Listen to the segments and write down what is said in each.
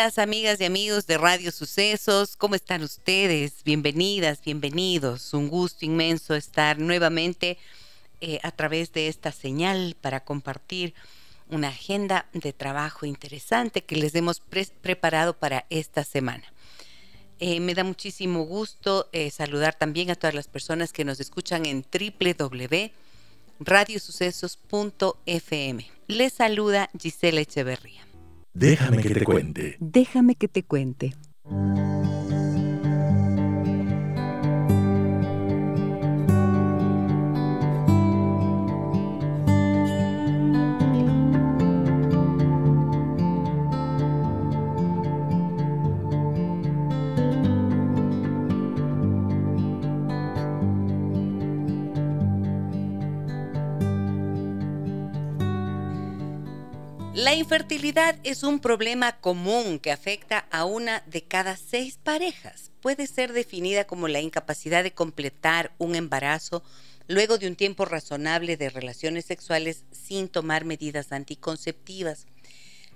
Amigas y amigos de Radio Sucesos. ¿Cómo están ustedes? Bienvenidas, bienvenidos. Un gusto inmenso estar nuevamente eh, a través de esta señal para compartir una agenda de trabajo interesante que les hemos preparado para esta semana. Eh, me da muchísimo gusto eh, saludar también a todas las personas que nos escuchan en www.radiosucesos.fm. Les saluda Gisela Echeverría. Déjame que te cuente. Déjame que te cuente. La infertilidad es un problema común que afecta a una de cada seis parejas. Puede ser definida como la incapacidad de completar un embarazo luego de un tiempo razonable de relaciones sexuales sin tomar medidas anticonceptivas.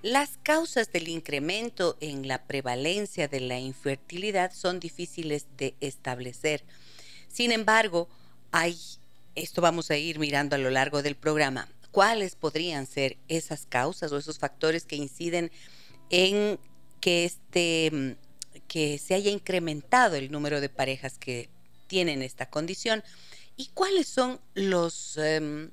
Las causas del incremento en la prevalencia de la infertilidad son difíciles de establecer. Sin embargo, hay, esto vamos a ir mirando a lo largo del programa, cuáles podrían ser esas causas o esos factores que inciden en que este mm, que se haya incrementado el número de parejas que tienen esta condición y cuáles son los em,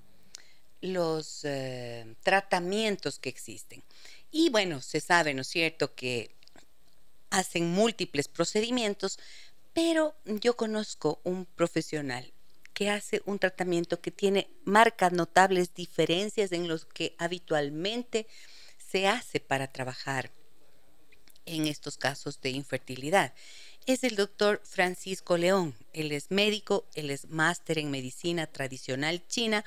los eh, tratamientos que existen. Y bueno, se sabe, ¿no es cierto?, que hacen múltiples procedimientos, pero yo conozco un profesional que hace un tratamiento que tiene marcas notables diferencias en los que habitualmente se hace para trabajar en estos casos de infertilidad. Es el doctor Francisco León. Él es médico, él es máster en medicina tradicional china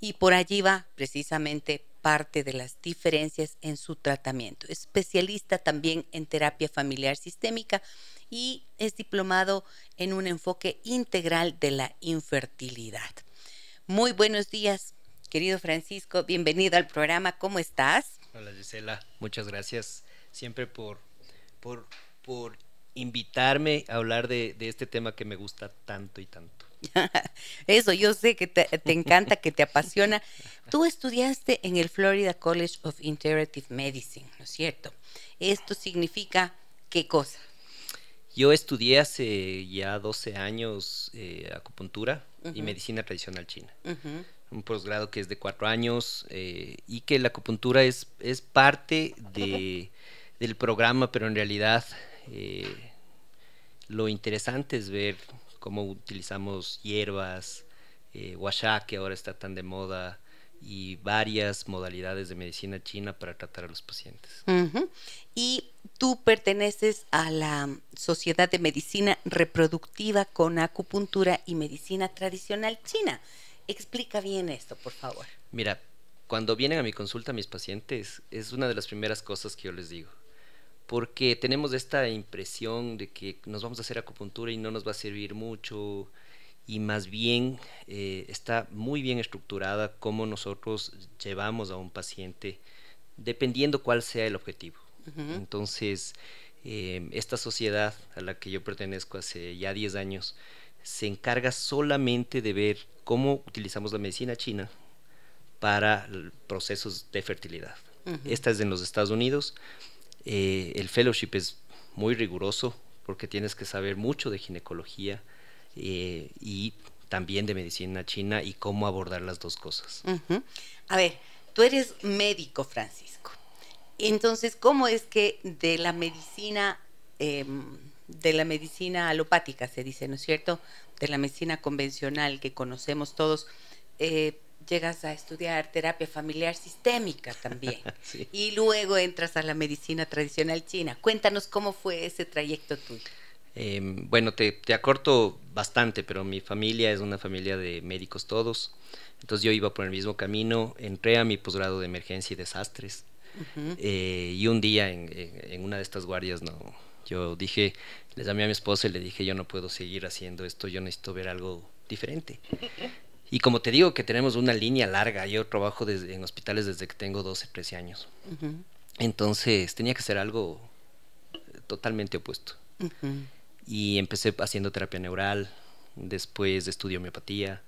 y por allí va precisamente parte de las diferencias en su tratamiento. Especialista también en terapia familiar sistémica y es diplomado en un enfoque integral de la infertilidad. Muy buenos días, querido Francisco. Bienvenido al programa. ¿Cómo estás? Hola Gisela, muchas gracias siempre por, por, por invitarme a hablar de, de este tema que me gusta tanto y tanto. Eso, yo sé que te, te, encanta, que te apasiona. Tú estudiaste en el Florida College of Integrative Medicine, ¿no es cierto? Esto significa qué cosa? Yo estudié hace ya 12 años eh, acupuntura y medicina tradicional china. Un posgrado que es de cuatro años eh, y que la acupuntura es, es parte de, del programa, pero en realidad eh, lo interesante es ver cómo utilizamos hierbas, eh, que ahora está tan de moda, y varias modalidades de medicina china para tratar a los pacientes. Y tú perteneces a la Sociedad de Medicina Reproductiva con Acupuntura y Medicina Tradicional China. Explica bien esto, por favor. Mira, cuando vienen a mi consulta mis pacientes, es una de las primeras cosas que yo les digo. Porque tenemos esta impresión de que nos vamos a hacer acupuntura y no nos va a servir mucho, y más bien eh, está muy bien estructurada cómo nosotros llevamos a un paciente dependiendo cuál sea el objetivo. Entonces, eh, esta sociedad a la que yo pertenezco hace ya 10 años se encarga solamente de ver cómo utilizamos la medicina china para procesos de fertilidad. Esta es en los Estados Unidos. Eh, el fellowship es muy riguroso porque tienes que saber mucho de ginecología, eh, y también de medicina china y cómo abordar las dos cosas. A ver, tú eres médico, Francisco. Entonces, ¿cómo es que de la medicina, em, de la medicina alopática, se dice, ¿no es cierto? De la medicina convencional que conocemos todos, eh, llegas a estudiar terapia familiar sistémica también. Y luego entras a la medicina tradicional china. Cuéntanos cómo fue ese trayecto tuyo. Em, bueno, te, te, acorto bastante, pero mi familia es una familia de médicos todos. Entonces yo iba por el mismo camino, entré a mi posgrado de emergencia y desastres. Eh, y un día en, en, una de estas guardias, no, yo dije, le llamé a mi esposa y le dije, yo no puedo seguir haciendo esto, yo necesito ver algo diferente. Y como te digo que tenemos una línea larga, yo trabajo desde, en hospitales desde que tengo 12, 13 años. Entonces tenía que ser algo totalmente opuesto. Y empecé haciendo terapia neural, después estudié homeopatía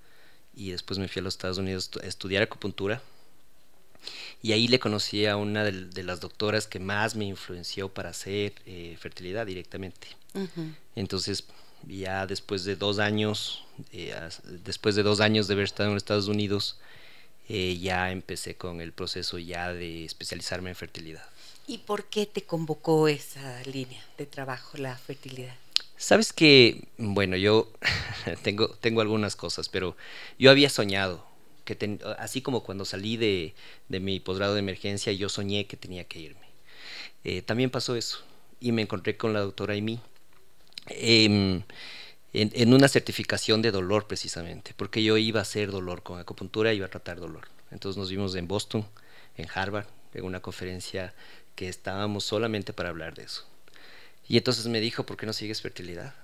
y después me fui a los Estados Unidos a estudiar acupuntura. Y ahí le conocí a una de, las doctoras que más me influenció para hacer eh, fertilidad directamente. Entonces, ya después de dos años, eh, después de dos años de haber estado en Estados Unidos, eh, ya empecé con el proceso ya de especializarme en fertilidad. ¿Y por qué te convocó esa línea de trabajo, la fertilidad? Sabes que, bueno, yo tengo, tengo algunas cosas, pero yo había soñado, que así como cuando salí de, mi posgrado de emergencia, yo soñé que tenía que irme. Eh, también pasó eso, y me encontré con la doctora Amy em, en, en, una certificación de dolor precisamente, porque yo iba a hacer dolor con acupuntura, iba a tratar dolor. Entonces nos vimos en Boston, en Harvard, en una conferencia que estábamos solamente para hablar de eso. Y entonces me dijo, ¿por qué no sigues fertilidad?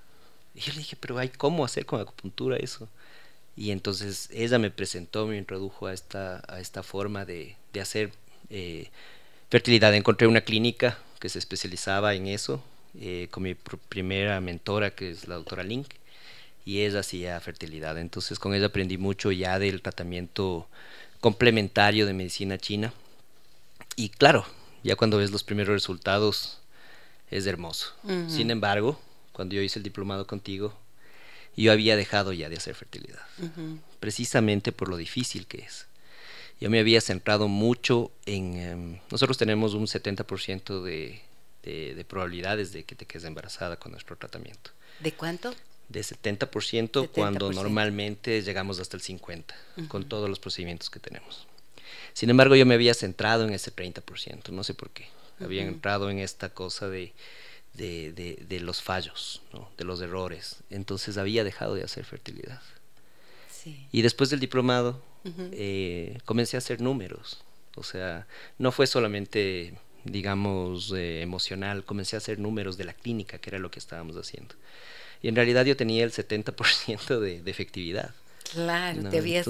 Y yo le dije, pero hay cómo hacer con acupuntura eso. Y entonces ella me presentó, me introdujo a esta, a esta forma de, de hacer eh, fertilidad. Encontré una clínica que se especializaba en eso, eh, con mi primera mentora, que es la doctora Link, y ella hacía fertilidad. Entonces con ella aprendí mucho ya del tratamiento complementario de medicina china. Y claro, ya cuando ves los primeros resultados es hermoso. Sin embargo, cuando yo hice el diplomado contigo, yo había dejado ya de hacer fertilidad, precisamente por lo difícil que es. Yo me había centrado mucho en... Em, nosotros tenemos un 70% de, de, probabilidades de que te quedes embarazada con nuestro tratamiento. ¿De cuánto? De 70%, cuando normalmente llegamos hasta el 50% con todos los procedimientos que tenemos. Sin embargo, yo me había centrado en ese 30%, no sé por qué. Había entrado en esta cosa de, de, los fallos, de los errores. Entonces había dejado de hacer fertilidad. Y después del diplomado eh, comencé a hacer números. O sea, no fue solamente, digamos, eh, emocional, comencé a hacer números de la clínica, que era lo que estábamos haciendo. Y en realidad yo tenía el 70% de, de efectividad. Claro, te habías,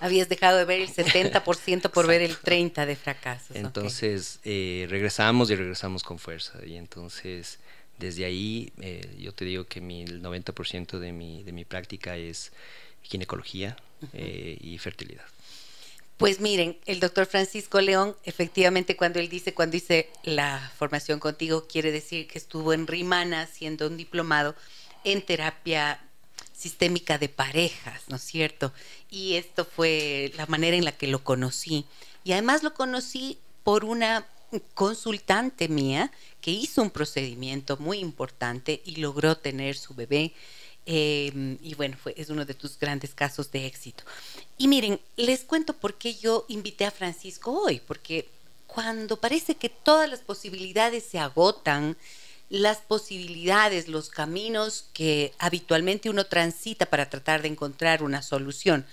habías dejado de ver el 70% por ver el 30% de fracasos. Entonces eh, regresamos y regresamos con fuerza. Y entonces desde ahí eh, yo te digo que mi, el 90% de mi, de mi práctica es ginecología eh, y fertilidad. Pues miren, el doctor Francisco León, efectivamente cuando él dice, cuando hice la formación contigo, quiere decir que estuvo en Rimana haciendo un diplomado en terapia sistémica de parejas, ¿no es cierto? Y esto fue la manera en la que lo conocí. Y además lo conocí por una consultante mía que hizo un procedimiento muy importante y logró tener su bebé. Em, y bueno, fue, es uno de tus grandes casos de éxito. Y miren, les cuento por qué yo invité a Francisco hoy, porque cuando parece que todas las posibilidades se agotan, las posibilidades, los caminos que habitualmente uno transita para tratar de encontrar una solución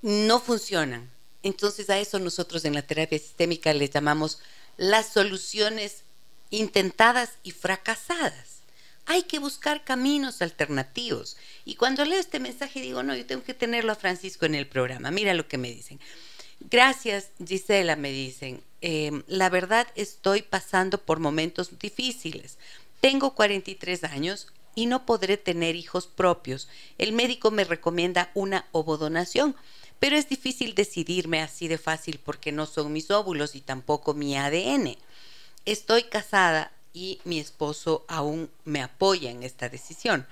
no funcionan. Entonces a eso nosotros en la terapia sistémica le llamamos las soluciones intentadas y fracasadas. Hay que buscar caminos alternativos. Y cuando leo este mensaje digo, no, yo tengo que tenerlo a Francisco en el programa. Mira lo que me dicen. Gracias, Gisela, me dicen. Em, la verdad estoy pasando por momentos difíciles. Tengo 43 años y no podré tener hijos propios. El médico me recomienda una ovodonación, pero es difícil decidirme así de fácil porque no son mis óvulos y tampoco mi ADN. Estoy casada y mi esposo aún me apoya en esta decisión.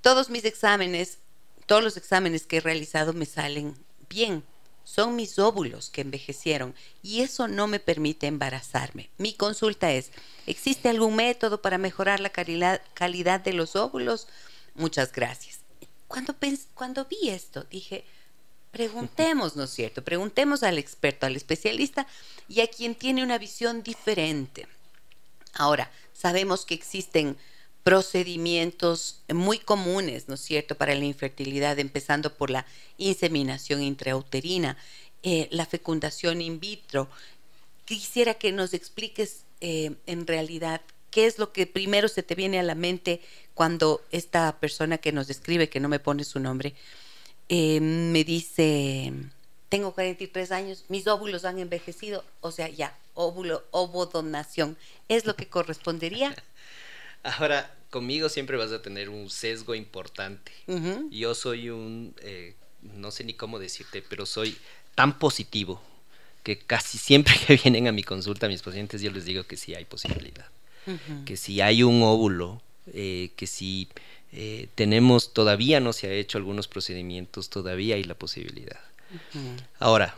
Todos mis exámenes, todos los exámenes que he realizado me salen bien son mis óvulos que envejecieron y eso no me permite embarazarme. Mi consulta es, ¿existe algún método para mejorar la calidad, de los óvulos? Muchas gracias. Cuando, cuando vi esto, dije, preguntemos, ¿no es cierto? Preguntemos al experto, al especialista y a quien tiene una visión diferente. Ahora, sabemos que existen procedimientos muy comunes, ¿no es cierto?, para la infertilidad, empezando por la inseminación intrauterina, eh, la fecundación in vitro. Quisiera que nos expliques eh, en realidad qué es lo que primero se te viene a la mente cuando esta persona que nos describe, que no me pone su nombre, eh, me dice, tengo 43 años, mis óvulos han envejecido, o sea, ya, óvulo, ovodonación, ¿es lo que correspondería? Ahora, conmigo siempre vas a tener un sesgo importante. Yo soy un, eh, no sé ni cómo decirte, pero soy tan positivo que casi siempre que vienen a mi consulta mis pacientes yo les digo que sí hay posibilidad. Que si hay un óvulo, eh, que si eh, tenemos, todavía no se ha hecho algunos procedimientos, todavía hay la posibilidad. Ahora,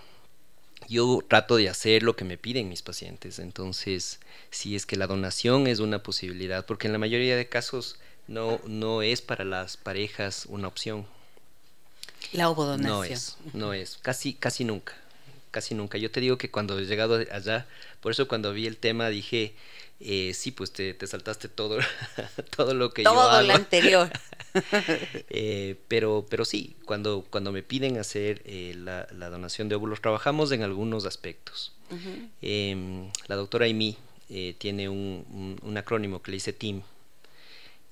yo trato de hacer lo que me piden mis pacientes. Entonces, si es que la donación es una posibilidad, porque en la mayoría de casos no, no es para las parejas una opción. La ovodonación. No es, no es, casi, casi nunca, casi nunca. Yo te digo que cuando he llegado allá, por eso cuando vi el tema dije, eh, sí, pues te, saltaste todo, todo lo que todo yo Todo lo anterior. Eh, pero, pero sí, cuando, cuando me piden hacer eh, la, donación de óvulos, trabajamos en algunos aspectos. Em, la doctora Amy tiene un, acrónimo que le dice TEAM.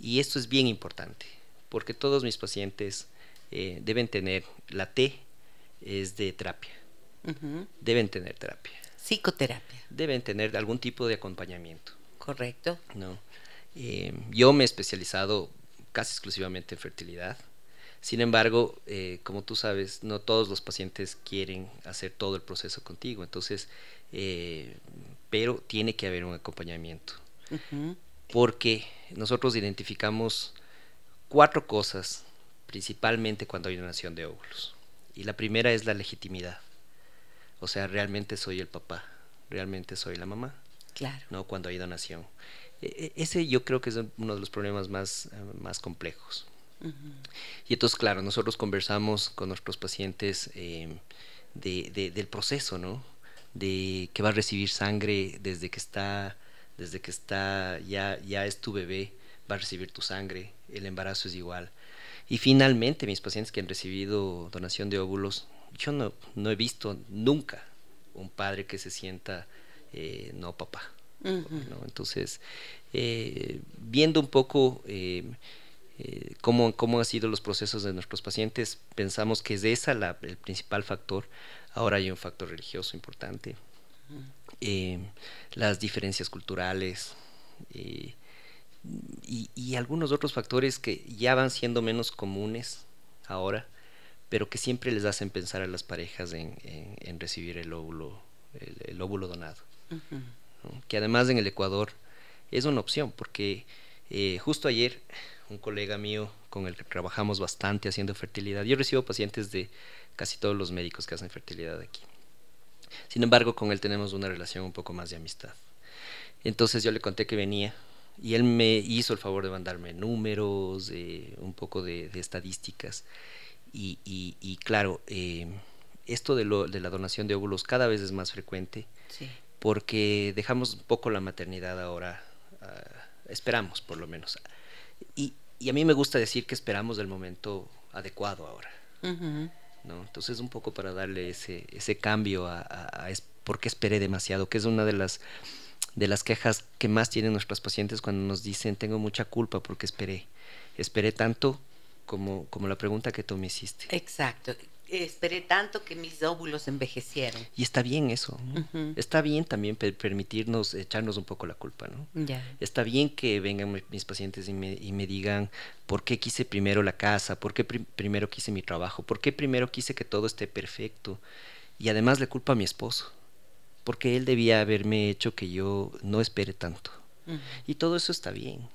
Y esto es bien importante, porque todos mis pacientes deben tener, la T es de terapia, deben tener terapia. Psicoterapia. Deben tener algún tipo de acompañamiento. Correcto. No. Eh, yo me he especializado casi exclusivamente en fertilidad. Sin embargo, eh, como tú sabes, no todos los pacientes quieren hacer todo el proceso contigo. Entonces, eh, pero tiene que haber un acompañamiento. Porque nosotros identificamos cuatro cosas, principalmente cuando hay donación de óvulos. Y la primera es la legitimidad. O sea, realmente soy el papá, realmente soy la mamá. Claro. ¿no? Cuando hay donación. E, e, ese yo creo que es uno de los problemas más, eh, más complejos. Y entonces, claro, nosotros conversamos con nuestros pacientes em, de, del proceso, ¿no? De que va a recibir sangre desde que está, desde que está, ya, ya es tu bebé, va a recibir tu sangre, el embarazo es igual. Y finalmente, mis pacientes que han recibido donación de óvulos, yo no, no he visto nunca un padre que se sienta eh, no papá. Entonces, eh, viendo un poco eh, cómo, cómo han sido los procesos de nuestros pacientes, pensamos que es esa la, el principal factor. Ahora hay un factor religioso importante. las diferencias culturales y, algunos otros factores que ya van siendo menos comunes ahora, pero que siempre les hacen pensar a las parejas en, recibir el óvulo, el óvulo donado que además en el Ecuador es una opción, porque eh, justo ayer un colega mío con el que trabajamos bastante haciendo fertilidad, yo recibo pacientes de casi todos los médicos que hacen fertilidad aquí. Sin embargo, con él tenemos una relación un poco más de amistad. Entonces yo le conté que venía y él me hizo el favor de mandarme números, un poco de, estadísticas. Y, claro, eh, esto de, lo, de, la donación de óvulos cada vez es más frecuente. Sí porque dejamos un poco la maternidad ahora, ah, esperamos por lo menos. Y, a mí me gusta decir que esperamos el momento adecuado ahora. ¿no? Entonces un poco para darle ese, ese cambio a, a, por qué esperé demasiado, que es una de las, de las quejas que más tienen nuestros pacientes cuando nos dicen tengo mucha culpa porque esperé. Esperé tanto como, como la pregunta que tú me hiciste. Exacto esperé tanto que mis óvulos envejecieron. Y está bien eso. Está bien también permitirnos echarnos un poco la culpa, ¿no? Está bien que vengan mis pacientes y me, digan por qué quise primero la casa, por qué primero quise mi trabajo, por qué primero quise que todo esté perfecto. Y además le culpa a mi esposo, porque él debía haberme hecho que yo no espere tanto. Y todo eso está bien,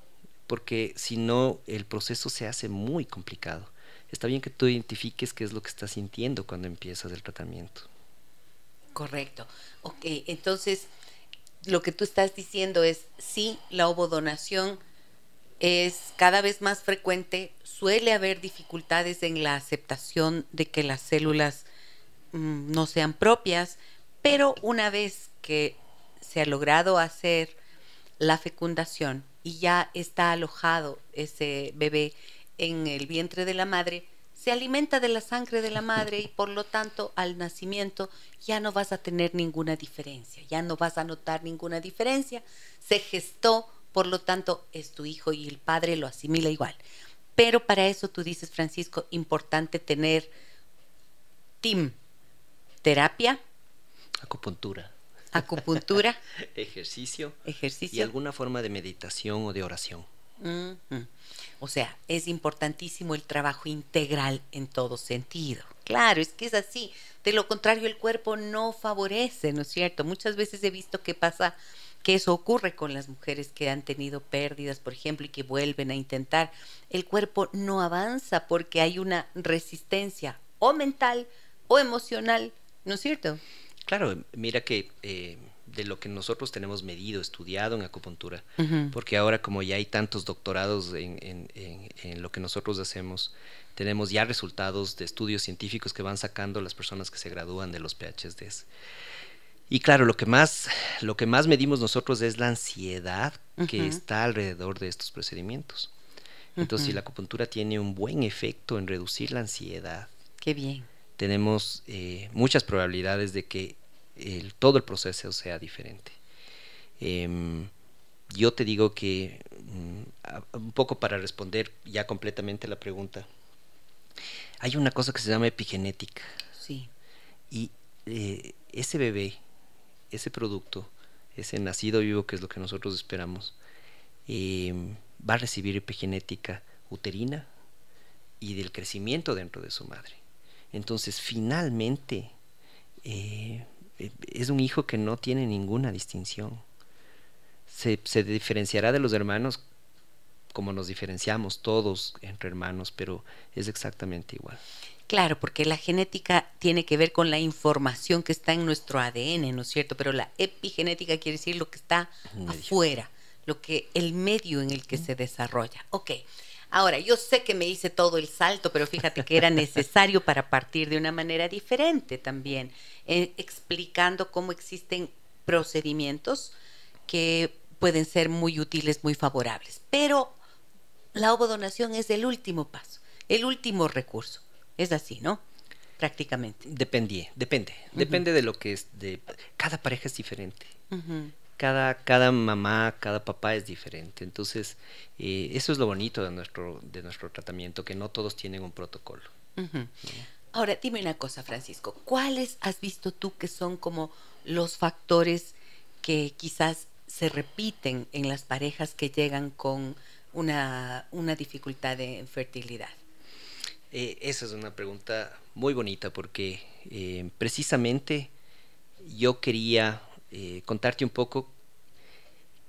porque si no, el proceso se hace muy complicado está bien que tú identifiques qué es lo que estás sintiendo cuando empiezas el tratamiento. Correcto. Ok, entonces lo que tú estás diciendo es, sí, la ovodonación es cada vez más frecuente, suele haber dificultades en la aceptación de que las células mm, no sean propias, pero una vez que se ha logrado hacer la fecundación, y ya está alojado ese bebé en el vientre de la madre, se alimenta de la sangre de la madre y por lo tanto al nacimiento ya no vas a tener ninguna diferencia, ya no vas a notar ninguna diferencia, se gestó, por lo tanto es tu hijo y el padre lo asimila igual. Pero para eso tú dices, Francisco, importante tener team, terapia, acupuntura, acupuntura, ejercicio, ejercicio y alguna forma de meditación o de oración. O sea, es importantísimo el trabajo integral en todo sentido. Claro, es que es así. De lo contrario, el cuerpo no favorece, ¿no es cierto? Muchas veces he visto que pasa que eso ocurre con las mujeres que han tenido pérdidas, por ejemplo, y que vuelven a intentar. El cuerpo no avanza porque hay una resistencia o mental o emocional, ¿no es cierto? Claro, mira que eh, de lo que nosotros tenemos medido, estudiado en acupuntura, porque ahora como ya hay tantos doctorados en, lo que nosotros hacemos, tenemos ya resultados de estudios científicos que van sacando las personas que se gradúan de los PhDs. Y claro, lo que más, lo que más medimos nosotros es la ansiedad que está alrededor de estos procedimientos. Entonces, si la acupuntura tiene un buen efecto en reducir la ansiedad, qué bien. Tenemos eh, muchas probabilidades de que todo el proceso sea diferente. Em, yo te digo que, mm, un poco para responder ya completamente la pregunta, hay una cosa que se llama epigenética. Sí. Y eh, ese bebé, ese producto, ese nacido vivo que es lo que nosotros esperamos, em, va a recibir epigenética uterina y del crecimiento dentro de su madre. Entonces, finalmente, eh, es un hijo que no tiene ninguna distinción. Se, diferenciará de los hermanos como nos diferenciamos todos entre hermanos, pero es exactamente igual. Claro, porque la genética tiene que ver con la información que está en nuestro ADN, ¿no es cierto? Pero la epigenética quiere decir lo que está afuera, lo que el medio en el que se desarrolla. Ok. Ahora, yo sé que me hice todo el salto, pero fíjate que era necesario para partir de una manera diferente también, eh, explicando cómo existen procedimientos que pueden ser muy útiles, muy favorables. Pero la ovodonación es el último paso, el último recurso. Es así, ¿no? Prácticamente. Depende, depende. Depende de lo que es. De, cada pareja es diferente cada, cada mamá, cada papá es diferente. Entonces, eh, eso es lo bonito de nuestro, de nuestro tratamiento, que no todos tienen un protocolo. Ahora, dime una cosa, Francisco, ¿cuáles has visto tú que son como los factores que quizás se repiten en las parejas que llegan con una, una dificultad de fertilidad? Eh, esa es una pregunta muy bonita porque eh, precisamente yo quería eh, contarte un poco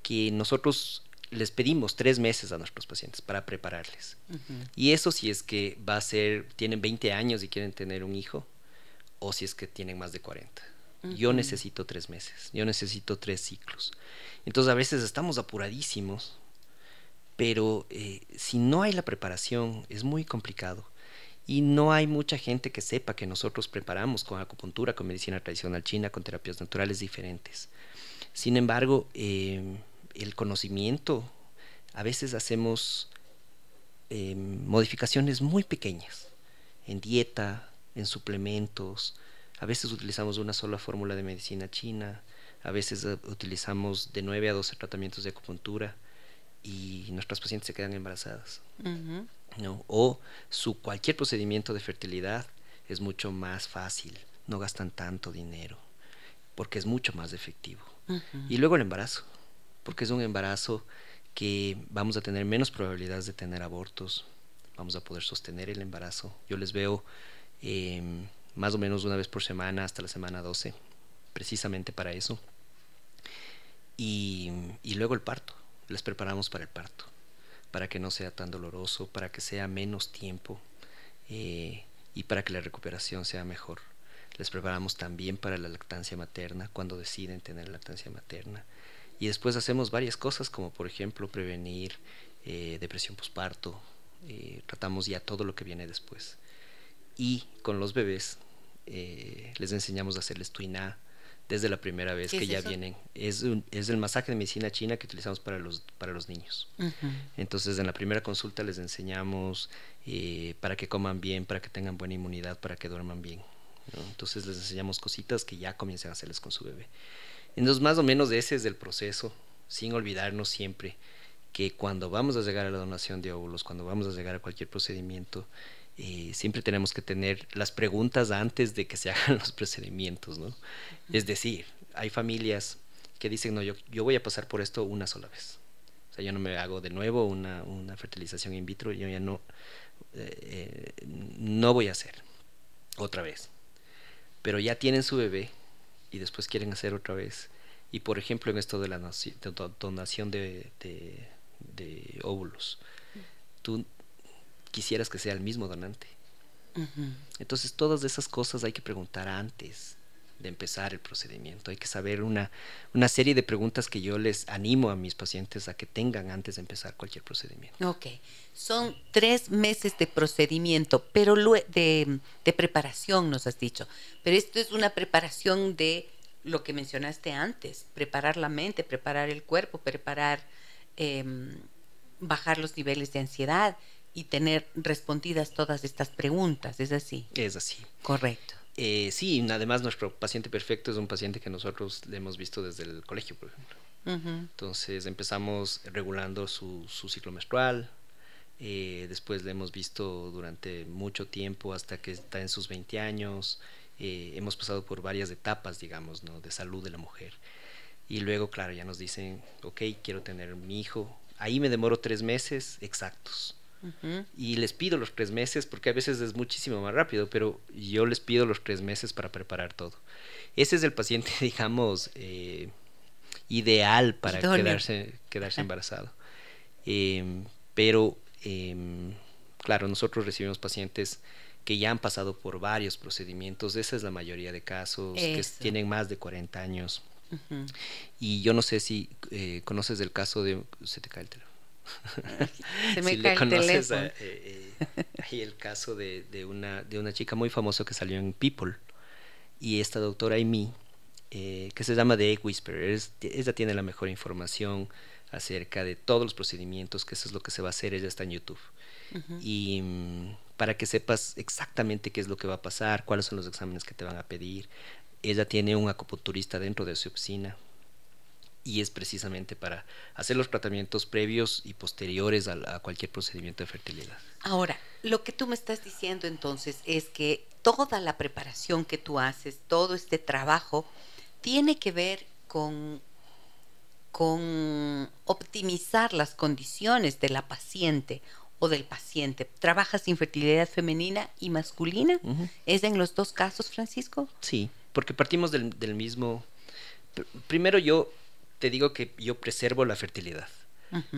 que nosotros les pedimos tres meses a nuestros pacientes para prepararles. Y eso si es que va a ser, tienen 20 años y quieren tener un hijo, o si es que tienen más de 40. Yo necesito tres meses, yo necesito tres ciclos. Entonces a veces estamos apuradísimos, pero eh, si no hay la preparación es muy complicado. Y no hay mucha gente que sepa que nosotros preparamos con acupuntura, con medicina tradicional china, con terapias naturales diferentes. Sin embargo, em, el conocimiento, a veces hacemos em, modificaciones muy pequeñas en dieta, en suplementos, a veces utilizamos una sola fórmula de medicina china, a veces eh, utilizamos de 9 a 12 tratamientos de acupuntura y nuestras pacientes se quedan embarazadas. ¿no? O su cualquier procedimiento de fertilidad es mucho más fácil, no gastan tanto dinero, porque es mucho más efectivo. Y luego el embarazo, porque es un embarazo que vamos a tener menos probabilidades de tener abortos, vamos a poder sostener el embarazo. Yo les veo em, más o menos una vez por semana hasta la semana 12, precisamente para eso. y luego el parto, les preparamos para el parto para que no sea tan doloroso, para que sea menos tiempo eh, y para que la recuperación sea mejor. Les preparamos también para la lactancia materna, cuando deciden tener lactancia materna. Y después hacemos varias cosas, como por ejemplo prevenir eh, depresión postparto. Eh, tratamos ya todo lo que viene después. Y con los bebés les enseñamos a hacerles tuiná, desde la primera vez que ya vienen. Es, es el masaje de medicina china que utilizamos para los, para los niños. Entonces, en la primera consulta les enseñamos eh, para que coman bien, para que tengan buena inmunidad, para que duerman bien. Entonces, les enseñamos cositas que ya comiencen a hacerles con su bebé. Entonces, más o menos ese es el proceso, sin olvidarnos siempre que cuando vamos a llegar a la donación de óvulos, cuando vamos a llegar a cualquier procedimiento, eh, siempre tenemos que tener las preguntas antes de que se hagan los procedimientos, ¿no? Es decir, hay familias que dicen, no, yo, yo voy a pasar por esto una sola vez. O sea, yo no me hago de nuevo una, una fertilización in vitro, yo ya no, eh, eh, no voy a hacer otra vez. Pero ya tienen su bebé y después quieren hacer otra vez. Y por ejemplo, en esto de la donación de, de, de óvulos, tú quisieras que sea el mismo donante. Entonces todas esas cosas hay que preguntar antes de empezar el procedimiento. Hay que saber una, una serie de preguntas que yo les animo a mis pacientes a que tengan antes de empezar cualquier procedimiento. Ok, son tres meses de procedimiento, pero de, de preparación nos has dicho. Pero esto es una preparación de lo que mencionaste antes, preparar la mente, preparar el cuerpo, preparar, em, bajar los niveles de ansiedad y tener respondidas todas estas preguntas, ¿es así? Es así. Correcto. Eh, sí, además nuestro paciente perfecto es un paciente que nosotros le hemos visto desde el colegio, por ejemplo. Entonces empezamos regulando su, ciclo menstrual, eh, después le hemos visto durante mucho tiempo hasta que está en sus 20 años, eh, hemos pasado por varias etapas, digamos, ¿no? de salud de la mujer. Y luego, claro, ya nos dicen, ok, quiero tener mi hijo. Ahí me demoro tres meses exactos y les pido los tres meses, porque a veces es muchísimo más rápido, pero yo les pido los tres meses para preparar todo. Ese es el paciente, digamos, eh, ideal para quedarse, quedarse embarazado. Em, pero, em, claro, nosotros recibimos pacientes que ya han pasado por varios procedimientos, esa es la mayoría de casos, que tienen más de 40 años. Y yo no sé si eh, conoces el caso de... Se te cae el teléfono. Se me cae el teléfono. Eh, eh, hay el caso de, de, una, de una chica muy famosa que salió en People y esta doctora Amy, eh, que se llama The Egg Whisperer, ella tiene la mejor información acerca de todos los procedimientos, que eso es lo que se va a hacer, ella está en YouTube. Y mm, para que sepas exactamente qué es lo que va a pasar, cuáles son los exámenes que te van a pedir. Ella tiene un acupunturista dentro de su oficina, y es precisamente para hacer los tratamientos previos y posteriores a, cualquier procedimiento de fertilidad. Ahora, lo que tú me estás diciendo entonces es que toda la preparación que tú haces, todo este trabajo, tiene que ver con, con optimizar las condiciones de la paciente o del paciente. ¿Trabajas infertilidad femenina y masculina? ¿Es en los dos casos, Francisco? Sí, porque partimos del, del mismo... Primero yo te digo que yo preservo la fertilidad.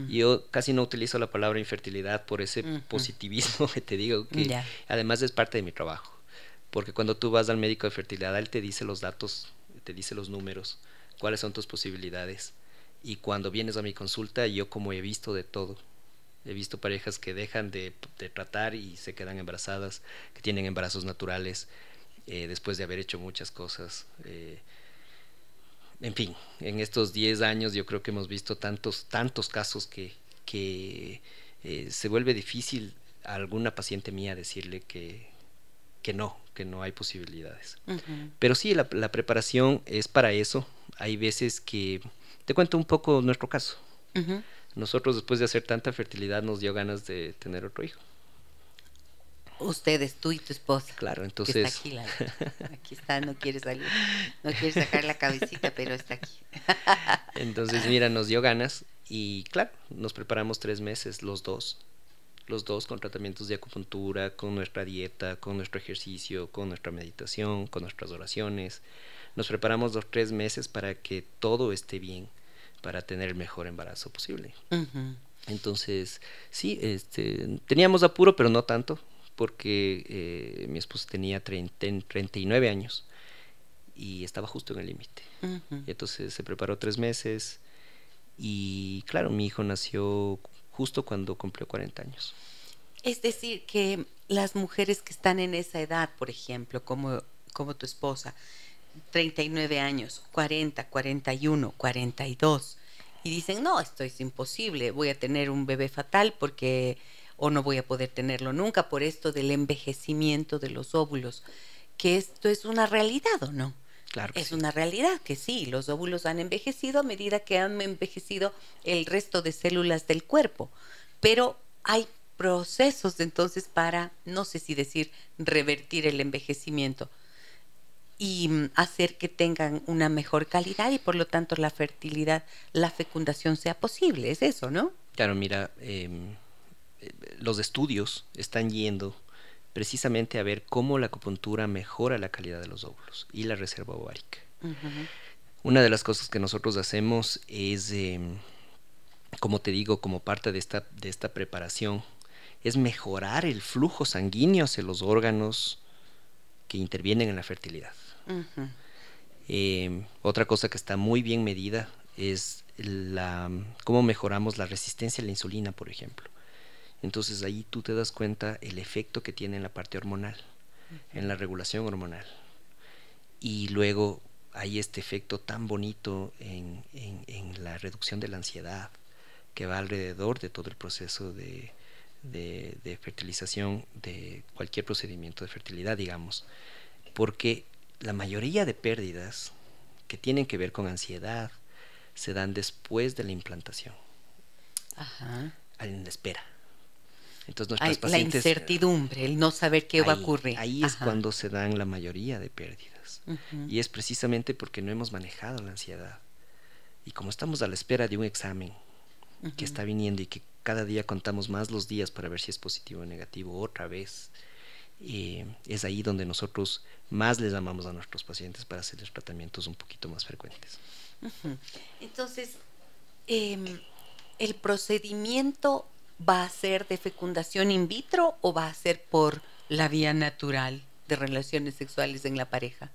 Yo casi no utilizo la palabra infertilidad por ese positivismo que te digo, que además es parte de mi trabajo. Porque cuando tú vas al médico de fertilidad, él te dice los datos, te dice los números, cuáles son tus posibilidades. Y cuando vienes a mi consulta, yo como he visto de todo, he visto parejas que dejan de, tratar y se quedan embarazadas, que tienen embarazos naturales, eh, después de haber hecho muchas cosas. Eh, en fin, en estos 10 años yo creo que hemos visto tantos, tantos casos que, que eh, se vuelve difícil a alguna paciente mía decirle que, que no, que no hay posibilidades. Pero sí, la, preparación es para eso. Hay veces que, te cuento un poco nuestro caso. Nosotros después de hacer tanta fertilidad nos dio ganas de tener otro hijo. Ustedes, tú y tu esposa. Claro, entonces. Está aquí, aquí está, no quiere salir, no quiere sacar la cabecita, pero está aquí. entonces, mira, nos dio ganas y claro, nos preparamos tres meses, los dos, los dos con tratamientos de acupuntura, con nuestra dieta, con nuestro ejercicio, con nuestra meditación, con nuestras oraciones. Nos preparamos los tres meses para que todo esté bien, para tener el mejor embarazo posible. Entonces, sí, este, teníamos apuro, pero no tanto porque eh, mi esposa tenía 39 años y estaba justo en el límite. Entonces se preparó tres meses y claro, mi hijo nació justo cuando cumplió 40 años. Es decir, que las mujeres que están en esa edad, por ejemplo, como, como tu esposa, 39 años, 40, 41, 42 y dicen, no, esto es imposible, voy a tener un bebé fatal porque o no voy a poder tenerlo nunca por esto del envejecimiento de los óvulos, que esto es una realidad o no. Claro es una realidad que sí, los óvulos han envejecido a medida que han envejecido el resto de células del cuerpo, pero hay procesos entonces para, no sé si decir, revertir el envejecimiento y mm, hacer que tengan una mejor calidad y por lo tanto la fertilidad, la fecundación sea posible. Es eso, ¿no? Claro, mira, em, eh, los estudios están yendo precisamente a ver cómo la acupuntura mejora la calidad de los óvulos y la reserva ovárica. Una de las cosas que nosotros hacemos es, em, como te digo, como parte de esta, de esta preparación, es mejorar el flujo sanguíneo hacia los órganos que intervienen en la fertilidad. Em, otra cosa que está muy bien medida es la, cómo mejoramos la resistencia a la insulina, por ejemplo. Entonces ahí tú te das cuenta el efecto que tiene en la parte hormonal, en la regulación hormonal. Y luego hay este efecto tan bonito en, la reducción de la ansiedad que va alrededor de todo el proceso de, de fertilización, de cualquier procedimiento de fertilidad, digamos. Porque la mayoría de pérdidas que tienen que ver con ansiedad se dan después de la implantación. Ajá. En la espera. Entonces La incertidumbre, el no saber qué va a ocurrir. Ahí es cuando se dan la mayoría de pérdidas. Y es precisamente porque no hemos manejado la ansiedad. Y como estamos a la espera de un examen que está viniendo y que cada día contamos más los días para ver si es positivo o negativo otra vez, y es ahí donde nosotros más les llamamos a nuestros pacientes para hacerles tratamientos un poquito más frecuentes. Entonces, em, ¿el procedimiento va a ser de fecundación in vitro o va a ser por la vía natural de relaciones sexuales en la pareja?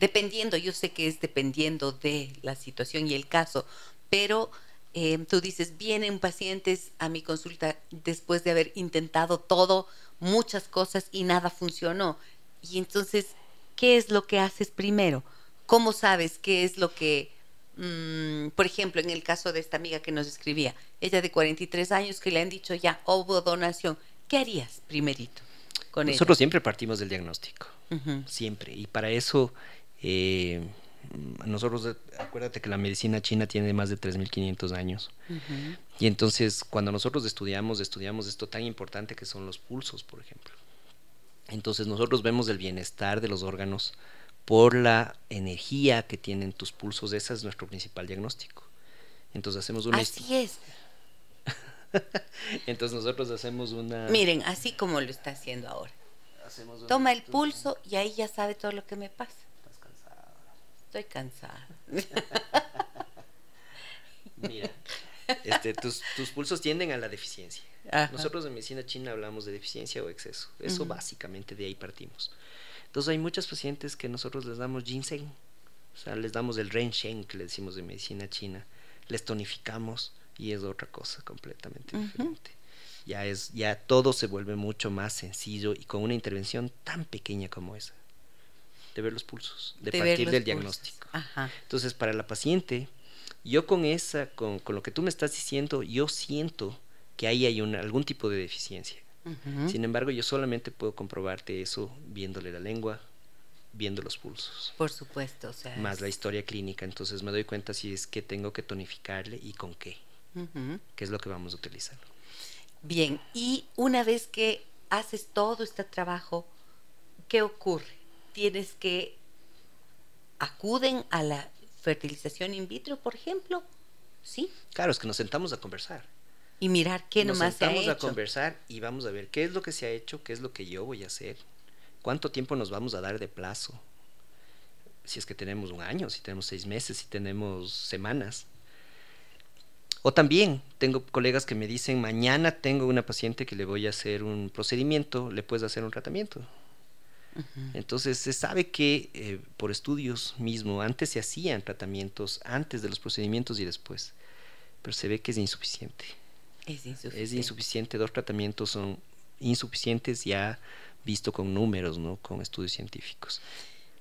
Dependiendo, yo sé que es dependiendo de la situación y el caso, pero em, tú dices, vienen pacientes a mi consulta después de haber intentado todo, muchas cosas y nada funcionó. Y entonces, ¿qué es lo que haces primero? ¿Cómo sabes qué es lo que, mm, por ejemplo, en el caso de esta amiga que nos escribía, ella de 43 años que le han dicho ya, hubo donación, ¿qué harías primerito? Con Nosotros siempre partimos del diagnóstico, siempre. Y para eso, eh, nosotros, acuérdate que la medicina china tiene más de 3.500 años. Y entonces, cuando nosotros estudiamos, estudiamos esto tan importante que son los pulsos, por ejemplo. Entonces, nosotros vemos el bienestar de los órganos por la energía que tienen tus pulsos. Ese es nuestro principal diagnóstico. Entonces, hacemos una. Así es. entonces, nosotros hacemos una. Miren, así como lo está haciendo ahora. Toma el pulso y ahí ya sabe todo lo que me pasa. Estoy cansada. Mira, este, tus, pulsos tienden a la deficiencia. Nosotros en medicina china hablamos de deficiencia o exceso. Eso básicamente de ahí partimos. Entonces hay muchas pacientes que nosotros les damos ginseng, o sea, les damos el ren shen que le decimos de medicina china, les tonificamos y es otra cosa completamente diferente. Ya es ya todo se vuelve mucho más sencillo y con una intervención tan pequeña como esa de ver los pulsos, de, partir del diagnóstico. Entonces, para la paciente, yo con esa, con, lo que tú me estás diciendo, yo siento que ahí hay algún tipo de deficiencia. Sin embargo, yo solamente puedo comprobarte eso viéndole la lengua, viendo los pulsos. Por supuesto, Más la historia clínica, entonces me doy cuenta si es que tengo que tonificarle y con qué, qué es lo que vamos a utilizar. Bien, y una vez que haces todo este trabajo, ¿qué ocurre? tienes que acuden a la fertilización in vitro, por ejemplo, ¿sí? Claro, es que nos sentamos a conversar. Y mirar qué nomás se ha hecho. Nos sentamos a conversar y vamos a ver qué es lo que se ha hecho, qué es lo que yo voy a hacer, cuánto tiempo nos vamos a dar de plazo. Si es que tenemos un año, si tenemos seis meses, si tenemos semanas. O también tengo colegas que me dicen, mañana tengo una paciente que le voy a hacer un procedimiento, le puedes hacer un tratamiento. Entonces se sabe que eh, por estudios mismo, antes se hacían tratamientos, antes de los procedimientos y después, pero se ve que es insuficiente. Es insuficiente. Es insuficiente, dos tratamientos son insuficientes ya visto con números, ¿no? con estudios científicos.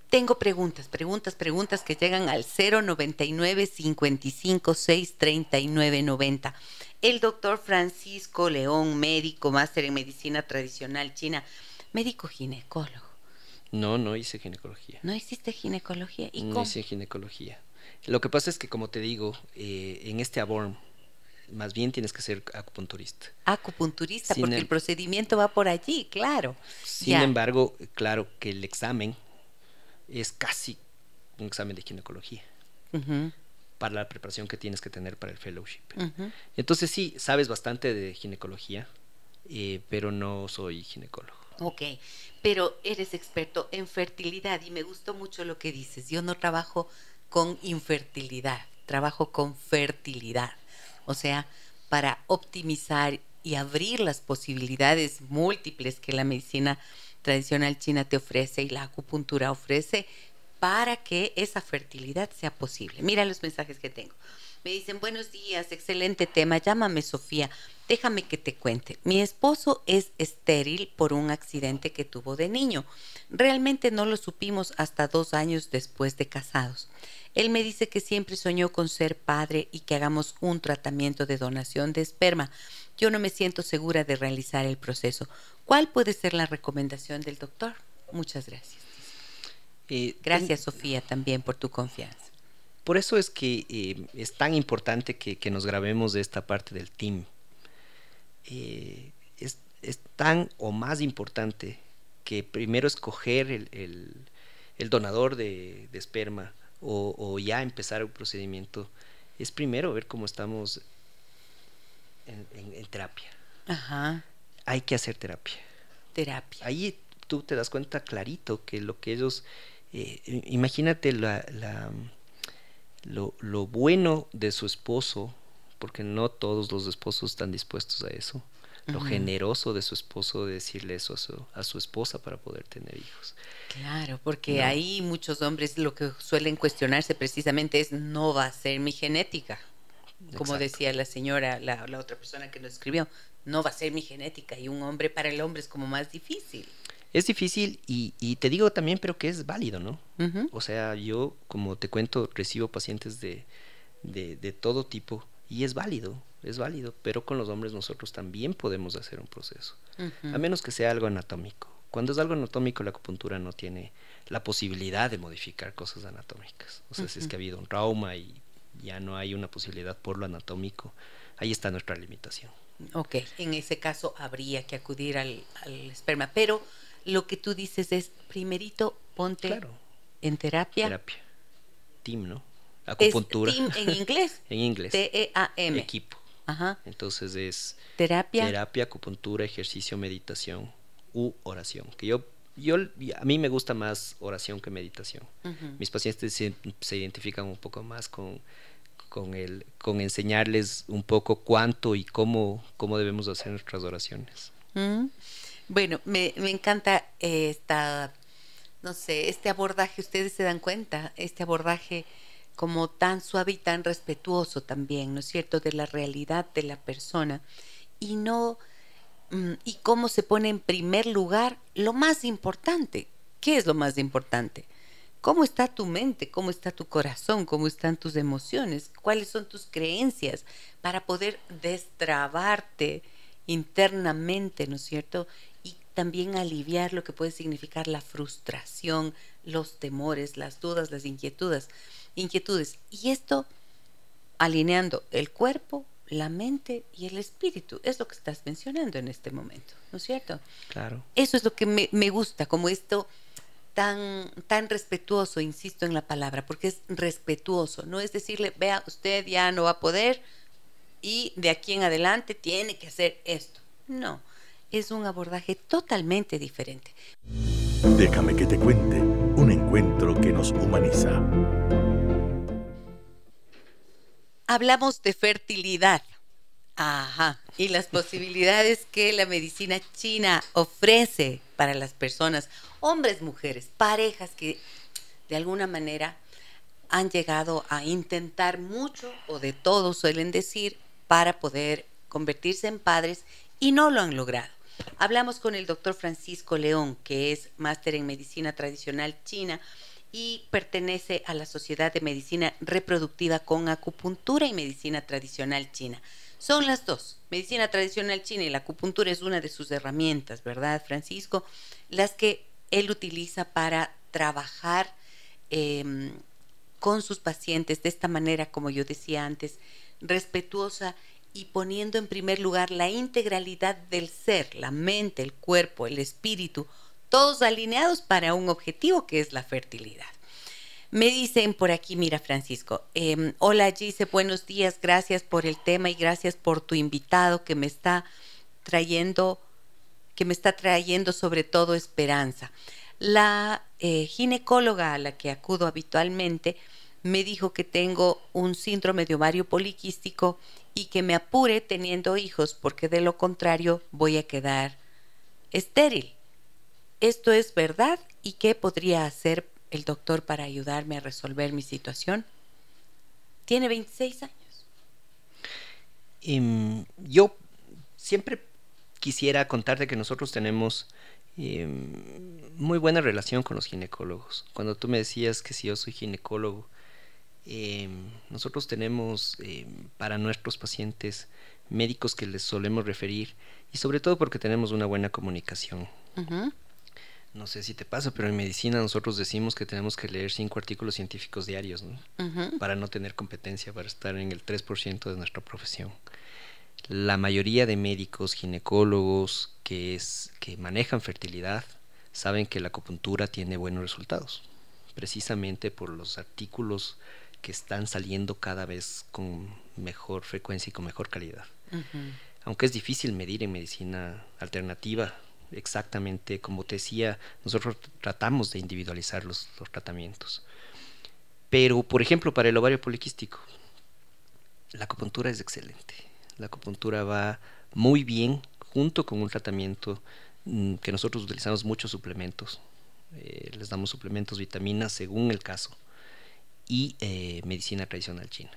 tengo preguntas, preguntas, preguntas que llegan al 099 556 3990. El doctor Francisco León, médico, máster en medicina tradicional china, médico ginecólogo. No, no hice ginecología. ¿No hiciste ginecología? ¿Y no hice ginecología. Lo que pasa es que, como te digo, eh, en este aborn, más bien tienes que ser acupunturista. Acupunturista, porque el, procedimiento va por allí, claro. Sin embargo, claro que el examen es casi un examen de ginecología. Para la preparación que tienes que tener para el fellowship. Entonces sí, sabes bastante de ginecología, eh, pero no soy ginecólogo. Ok, pero eres experto en fertilidad y me gustó mucho lo que dices. Yo no trabajo con infertilidad, trabajo con fertilidad. O sea, para optimizar y abrir las posibilidades múltiples que la medicina tradicional china te ofrece y la acupuntura ofrece para que esa fertilidad sea posible. Mira los mensajes que tengo. Me dicen, buenos días, excelente tema, llámame Sofía, déjame que te cuente. Mi esposo es estéril por un accidente que tuvo de niño. Realmente no lo supimos hasta dos años después de casados. Él me dice que siempre soñó con ser padre y que hagamos un tratamiento de donación de esperma. Yo no me siento segura de realizar el proceso. ¿Cuál puede ser la recomendación del doctor? Muchas gracias. Eh, gracias, Sofía, también por tu confianza. Por eso es que eh, es tan importante que, nos grabemos de esta parte del team. Eh, es, tan o más importante que primero escoger el, donador de, esperma o, ya empezar un procedimiento. Es primero ver cómo estamos en, terapia. Ajá. Hay que hacer terapia. Terapia. Ahí tú te das cuenta clarito que lo que ellos... Eh, imagínate la lo, bueno de su esposo, porque no todos los esposos están dispuestos a eso, lo generoso de su esposo de decirle eso a su, esposa para poder tener hijos. Claro, porque ahí muchos hombres lo que suelen cuestionarse precisamente es no va a ser mi genética. Como decía la señora, la, la otra persona que nos escribió, no va a ser mi genética y un hombre para el hombre es como más difícil. Es difícil y, te digo también, pero que es válido, ¿no? O sea, yo, como te cuento, recibo pacientes de, de, todo tipo y es válido, es válido, pero con los hombres nosotros también podemos hacer un proceso, a menos que sea algo anatómico. Cuando es algo anatómico, la acupuntura no tiene la posibilidad de modificar cosas anatómicas. O sea, si es que ha habido un trauma y ya no hay una posibilidad por lo anatómico, ahí está nuestra limitación. Ok, en ese caso habría que acudir al, al esperma, pero lo que tú dices es, primerito ponte en terapia. Terapia. Team, ¿no? Acupuntura. team en inglés. en inglés. T-E-A-M. Equipo. Ajá. Entonces es terapia. Terapia, acupuntura, ejercicio, meditación u oración. Que yo, yo a mí me gusta más oración que meditación. Mis pacientes se, identifican un poco más con, con, el, con enseñarles un poco cuánto y cómo, cómo debemos hacer nuestras oraciones. Bueno, me, me encanta esta, no sé, este abordaje, ustedes se dan cuenta, este abordaje como tan suave y tan respetuoso también, ¿no es cierto?, de la realidad de la persona y no, mm, y cómo se pone en primer lugar lo más importante. ¿Qué es lo más importante? ¿Cómo está tu mente? ¿Cómo está tu corazón? ¿Cómo están tus emociones? ¿Cuáles son tus creencias para poder destrabarte internamente, ¿no es cierto? también aliviar lo que puede significar la frustración, los temores, las dudas, las inquietudes, inquietudes. Y esto alineando el cuerpo, la mente y el espíritu. Es lo que estás mencionando en este momento, ¿no es cierto? Claro. Eso es lo que me, me gusta, como esto tan, tan respetuoso, insisto en la palabra, porque es respetuoso, no es decirle, vea, usted ya no va a poder y de aquí en adelante tiene que hacer esto. No, es un abordaje totalmente diferente. Déjame que te cuente que nos humaniza. Hablamos de fertilidad. Ajá. Y las posibilidades que la medicina china ofrece para las personas, hombres, mujeres, parejas que de alguna manera han llegado a intentar mucho o de todo suelen decir para poder convertirse en padres y no lo han logrado. Hablamos con el doctor Francisco León, que es máster en medicina tradicional china y pertenece a la Sociedad de Medicina Reproductiva con Acupuntura y Medicina Tradicional China. Son las dos, medicina tradicional china y la acupuntura es una de sus herramientas, ¿verdad, Francisco? Las que él utiliza para trabajar em, con sus pacientes de esta manera, como yo decía antes, respetuosa y poniendo en primer lugar la integralidad del ser, la mente, el cuerpo, el espíritu, todos alineados para un objetivo que es la fertilidad. Me dicen por aquí, mira Francisco, em, hola Gise, buenos días, gracias por el tema y gracias por tu invitado que me está trayendo, que me está trayendo sobre todo esperanza. La eh, ginecóloga a la que acudo habitualmente me dijo que tengo un síndrome de ovario poliquístico y que me apure teniendo hijos porque de lo contrario voy a quedar estéril. ¿Esto es verdad? ¿Y qué podría hacer el doctor para ayudarme a resolver mi situación? Tiene 26 años. Em, yo siempre quisiera contarte que nosotros tenemos em, muy buena relación con los ginecólogos. Cuando tú me decías que si yo soy ginecólogo, Em, nosotros tenemos em, para nuestros pacientes médicos que les solemos referir y sobre todo porque tenemos una buena comunicación. No sé si te pasa, pero en medicina nosotros decimos que tenemos que leer cinco artículos científicos diarios para no tener competencia, para estar en el 3% de nuestra profesión. La mayoría de médicos, ginecólogos que, es, que manejan fertilidad saben que la acupuntura tiene buenos resultados, precisamente por los artículos que están saliendo cada vez con mejor frecuencia y con mejor calidad. Aunque es difícil medir en medicina alternativa, exactamente como te decía, nosotros tratamos de individualizar los, tratamientos. Pero, por ejemplo, para el ovario poliquístico, la acupuntura es excelente. La acupuntura va muy bien junto con un tratamiento mm, que nosotros utilizamos muchos suplementos. Eh, les damos suplementos, vitaminas según el caso y eh, medicina tradicional china.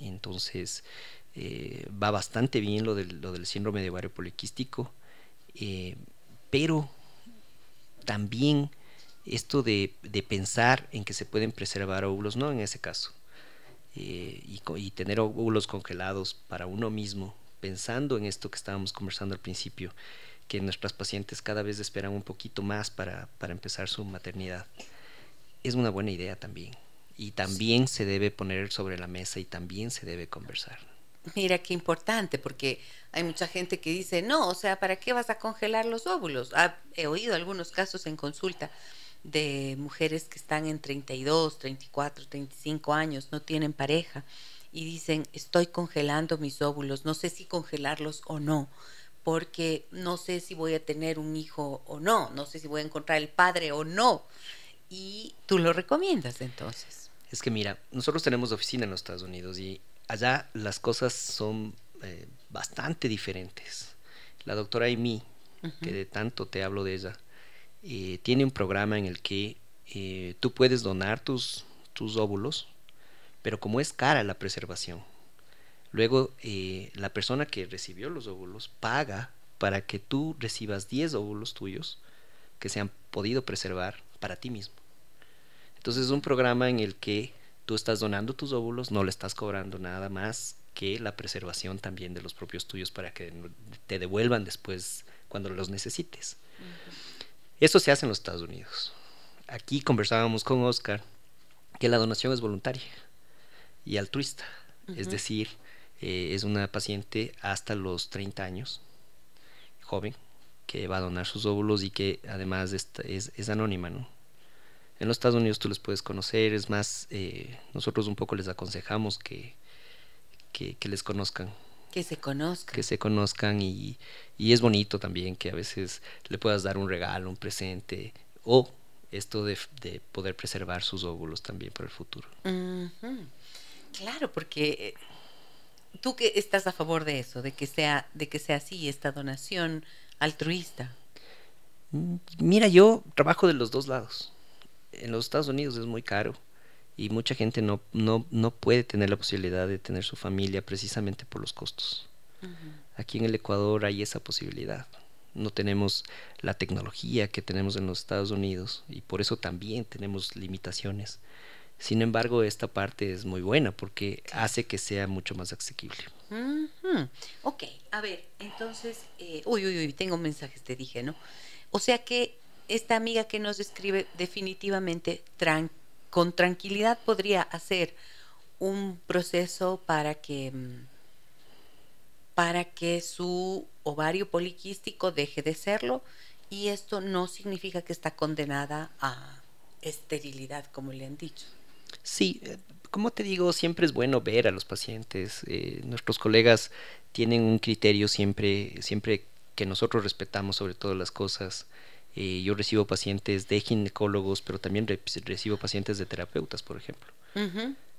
Entonces, eh, va bastante bien lo del, lo del síndrome de ovario poliquístico, eh, pero también esto de, pensar en que se pueden preservar óvulos, no en ese caso, y, y, tener óvulos congelados para uno mismo, pensando en esto que estábamos conversando al principio, que nuestras pacientes cada vez esperan un poquito más para, para empezar su maternidad, es una buena idea también y también se debe poner sobre la mesa y también se debe conversar. Mira qué importante, porque hay mucha gente que dice, no, o sea, ¿para qué vas a congelar los óvulos? Ah, he oído algunos casos en consulta de mujeres que están en 32, 34, 35 años, no tienen pareja y dicen, estoy congelando mis óvulos, no sé si congelarlos o no, porque no sé si voy a tener un hijo o no, no sé si voy a encontrar el padre o no. Y tú lo recomiendas entonces. Es que mira, nosotros tenemos oficina en los Estados Unidos y allá las cosas son eh, bastante diferentes. La doctora Amy, que de tanto te hablo de ella, eh, tiene un programa en el que eh, tú puedes donar tus, tus óvulos, pero como es cara la preservación, luego la persona que recibió los óvulos paga para que tú recibas 10 óvulos tuyos que se han podido preservar para ti mismo. Entonces es un programa en el que tú estás donando tus óvulos, no le estás cobrando nada más que la preservación también de los propios tuyos para que te devuelvan después cuando los necesites. Eso se hace en los Estados Unidos. Aquí conversábamos con Oscar que la donación es voluntaria y altruista. Es decir, eh, es una paciente hasta los 30 años, joven, que va a donar sus óvulos y que además es, es anónima, ¿no? En los Estados Unidos tú les puedes conocer, es más, eh, nosotros un poco les aconsejamos que, que, les conozcan. Que se conozcan. Que se conozcan y, y, es bonito también que a veces le puedas dar un regalo, un presente o esto de, de poder preservar sus óvulos también para el futuro. Claro, porque eh, tú que estás a favor de eso, de que sea, de que sea así esta donación altruista. Mm, mira, yo trabajo de los dos lados en los Estados Unidos es muy caro y mucha gente no, no, no puede tener la posibilidad de tener su familia precisamente por los costos. Aquí en el Ecuador hay esa posibilidad. no tenemos la tecnología que tenemos en los Estados Unidos y por eso también tenemos limitaciones. Sin embargo, esta parte es muy buena porque hace que sea mucho más asequible. Ok, a ver, entonces, eh, uy, uy, uy, tengo mensajes, te dije, ¿no? O sea que esta amiga que nos escribe definitivamente con tranquilidad podría hacer un proceso para que mm, para que su ovario poliquístico deje de serlo y esto no significa que está condenada a esterilidad como le han dicho. Sí, eh, como te digo, siempre es bueno ver a los pacientes. Eh, nuestros colegas tienen un criterio siempre, siempre que nosotros respetamos sobre todas las cosas. Eh, yo recibo pacientes de ginecólogos, pero también recibo pacientes de terapeutas, por ejemplo.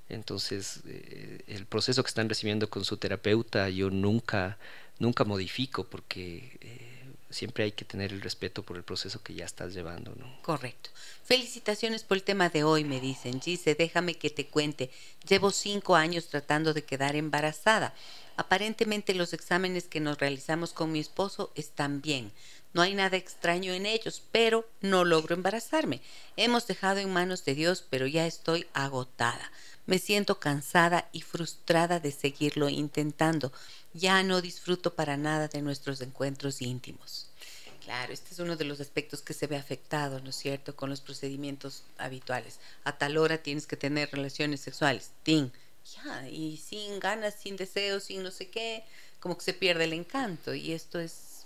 Entonces, eh, el proceso que están recibiendo con su terapeuta, yo nunca, nunca modifico porque eh, siempre hay que tener el respeto por el proceso que ya estás llevando, ¿no? Correcto. Felicitaciones por el tema de hoy, me dicen. Gise, déjame que te cuente. Llevo cinco años tratando de quedar embarazada. Aparentemente los exámenes que nos realizamos con mi esposo están bien. No hay nada extraño en ellos, pero no logro embarazarme. Hemos dejado en manos de Dios, pero ya estoy agotada. Me siento cansada y frustrada de seguirlo intentando. Ya no disfruto para nada de nuestros encuentros íntimos. Claro, este es uno de los aspectos que se ve afectado, ¿no es cierto?, con los procedimientos habituales. A tal hora tienes que tener relaciones sexuales. ¡Ting! Ya, y sin ganas, sin deseos, sin no sé qué, como que se pierde el encanto. Y esto es.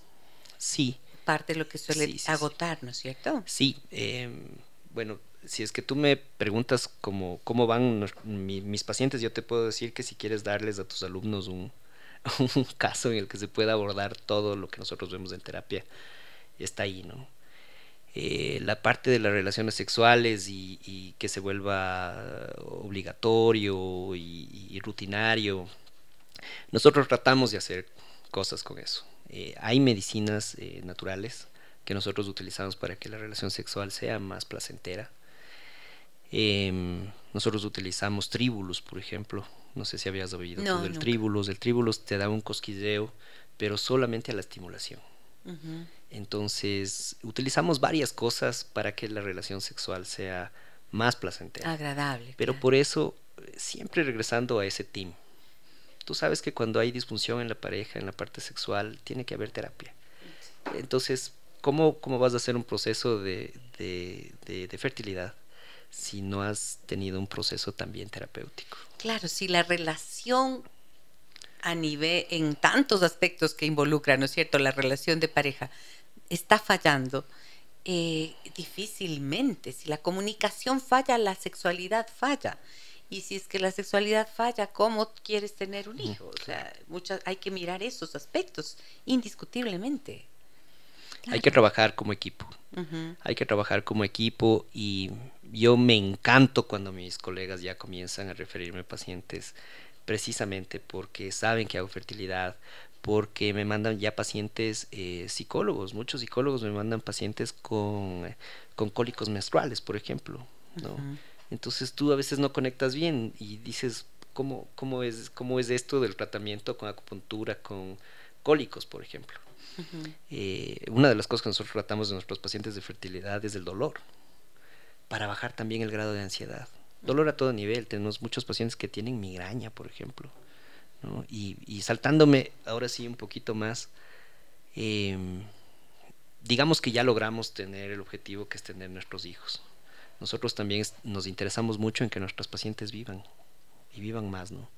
Sí. Parte de lo que suele agotar, ¿no es cierto? Sí. Em, bueno, si es que tú me preguntas cómo, cómo van mis pacientes, yo te puedo decir que si quieres darles a tus alumnos un, caso en el que se pueda abordar todo lo que nosotros vemos en terapia, está ahí, ¿no? Eh, la parte de las relaciones sexuales y, que se vuelva obligatorio y, rutinario, nosotros tratamos de hacer cosas con eso. Eh, hay medicinas eh, naturales que nosotros utilizamos para que la relación sexual sea más placentera Em, nosotros utilizamos tríbulos, por ejemplo. No sé si habías oído no, del tríbulos. El tríbulos te da un cosquilleo, pero solamente a la estimulación. Entonces, utilizamos varias cosas para que la relación sexual sea más placentera. Agradable. Pero por eso, siempre regresando a ese team. Tú sabes que cuando hay disfunción en la pareja, en la parte sexual, tiene que haber terapia. Entonces, ¿cómo, cómo vas a hacer un proceso de, de fertilidad? si no has tenido un proceso también terapéutico. Claro, si la relación a nivel, en tantos aspectos que involucra, ¿no es cierto?, la relación de pareja está fallando, eh, difícilmente, si la comunicación falla, la sexualidad falla. Y si es que la sexualidad falla, ¿cómo quieres tener un hijo? O sea, muchas, hay que mirar esos aspectos, indiscutiblemente. Hay que trabajar como equipo. Hay que trabajar como equipo y yo me encanto cuando mis colegas ya comienzan a referirme pacientes precisamente porque saben que hago fertilidad, porque me mandan ya pacientes eh, psicólogos, muchos psicólogos me mandan pacientes con, con cólicos menstruales, por ejemplo, ¿no? Entonces tú a veces no conectas bien y dices, ¿cómo, cómo, es, ¿cómo es esto del tratamiento con acupuntura, con cólicos, por ejemplo? Eh, una de las cosas que nosotros tratamos de nuestros pacientes de fertilidad es el dolor, para bajar también el grado de ansiedad. Dolor a todo nivel, tenemos muchos pacientes que tienen migraña, por ejemplo. Y, saltándome ahora sí un poquito más, em, digamos que ya logramos tener el objetivo que es tener nuestros hijos. Nosotros también nos interesamos mucho en que nuestros pacientes vivan y vivan más, ¿no?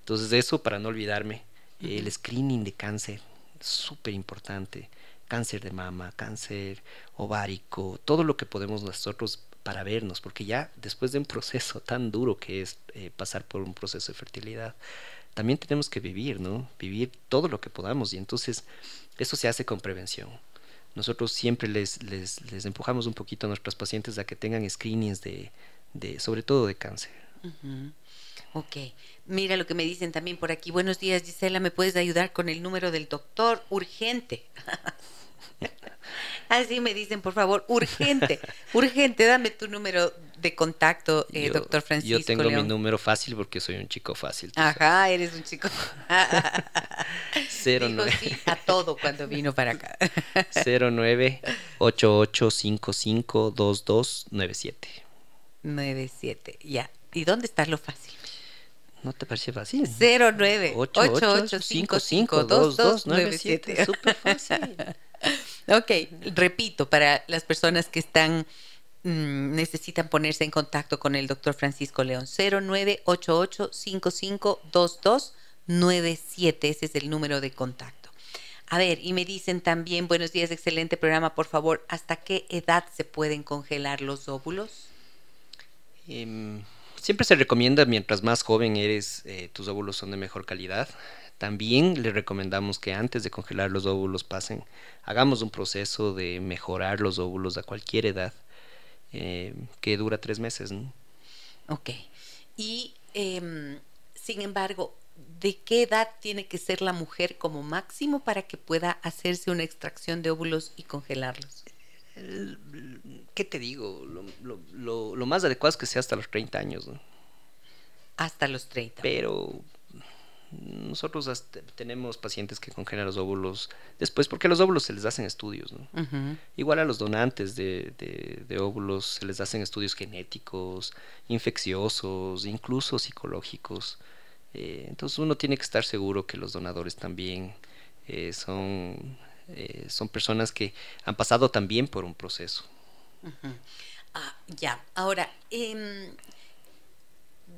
Entonces, eso, para no olvidarme, el screening de cáncer súper importante. Cáncer de mama, cáncer ovárico, todo lo que podemos nosotros para vernos, porque ya después de un proceso tan duro que es eh, pasar por un proceso de fertilidad, también tenemos que vivir, ¿no? Vivir todo lo que podamos y entonces eso se hace con prevención. Nosotros siempre les, les, les empujamos un poquito a nuestros pacientes a que tengan screenings de, de sobre todo de cáncer. Ok, mira lo que me dicen también por aquí. Buenos días, Gisela, ¿me puedes ayudar con el número del doctor? Urgente. Así me dicen, por favor, urgente, urgente, dame tu número de contacto, eh, doctor Francisco? Yo tengo mi número fácil porque soy un chico fácil. Ajá, eres un chico. Cero Dijo sí a todo cuando vino para acá. 09 8855 2297. 97, ya. ¿Y dónde está lo fácil? ¿No te parece fácil? 09 8855 2297. Súper fácil. ok, repito, para las personas que están mm, necesitan ponerse en contacto con el doctor Francisco León, 0988552297, ese es el número de contacto. A ver, y me dicen también, buenos días, excelente programa, por favor, ¿hasta qué edad se pueden congelar los óvulos? Em, siempre se recomienda, mientras más joven eres, eh, tus óvulos son de mejor calidad. También le recomendamos que antes de congelar los óvulos pasen, hagamos un proceso de mejorar los óvulos a cualquier edad, eh, que dura tres meses. ¿no? Ok. Y, em, sin embargo, ¿de qué edad tiene que ser la mujer como máximo para que pueda hacerse una extracción de óvulos y congelarlos? ¿Qué te digo? Lo, lo, lo, más adecuado es que sea hasta los 30 años. ¿no? Hasta los 30. Pero nosotros tenemos pacientes que congelan los óvulos después, porque a los óvulos se les hacen estudios, ¿no? Igual a los donantes de, de, óvulos se les hacen estudios genéticos, infecciosos, incluso psicológicos. Eh, entonces uno tiene que estar seguro que los donadores también eh, son, eh, son personas que han pasado también por un proceso. ah, ya, ahora, eh,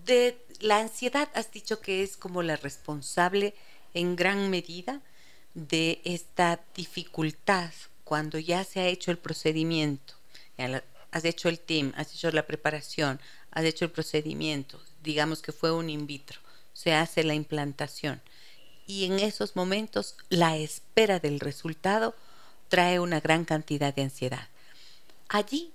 de la ansiedad has dicho que es como la responsable en gran medida de esta dificultad cuando ya se ha hecho el procedimiento, has hecho el team, has hecho la preparación, has hecho el procedimiento, digamos que fue un in vitro, se hace la implantación y en esos momentos la espera del resultado trae una gran cantidad de ansiedad. Allí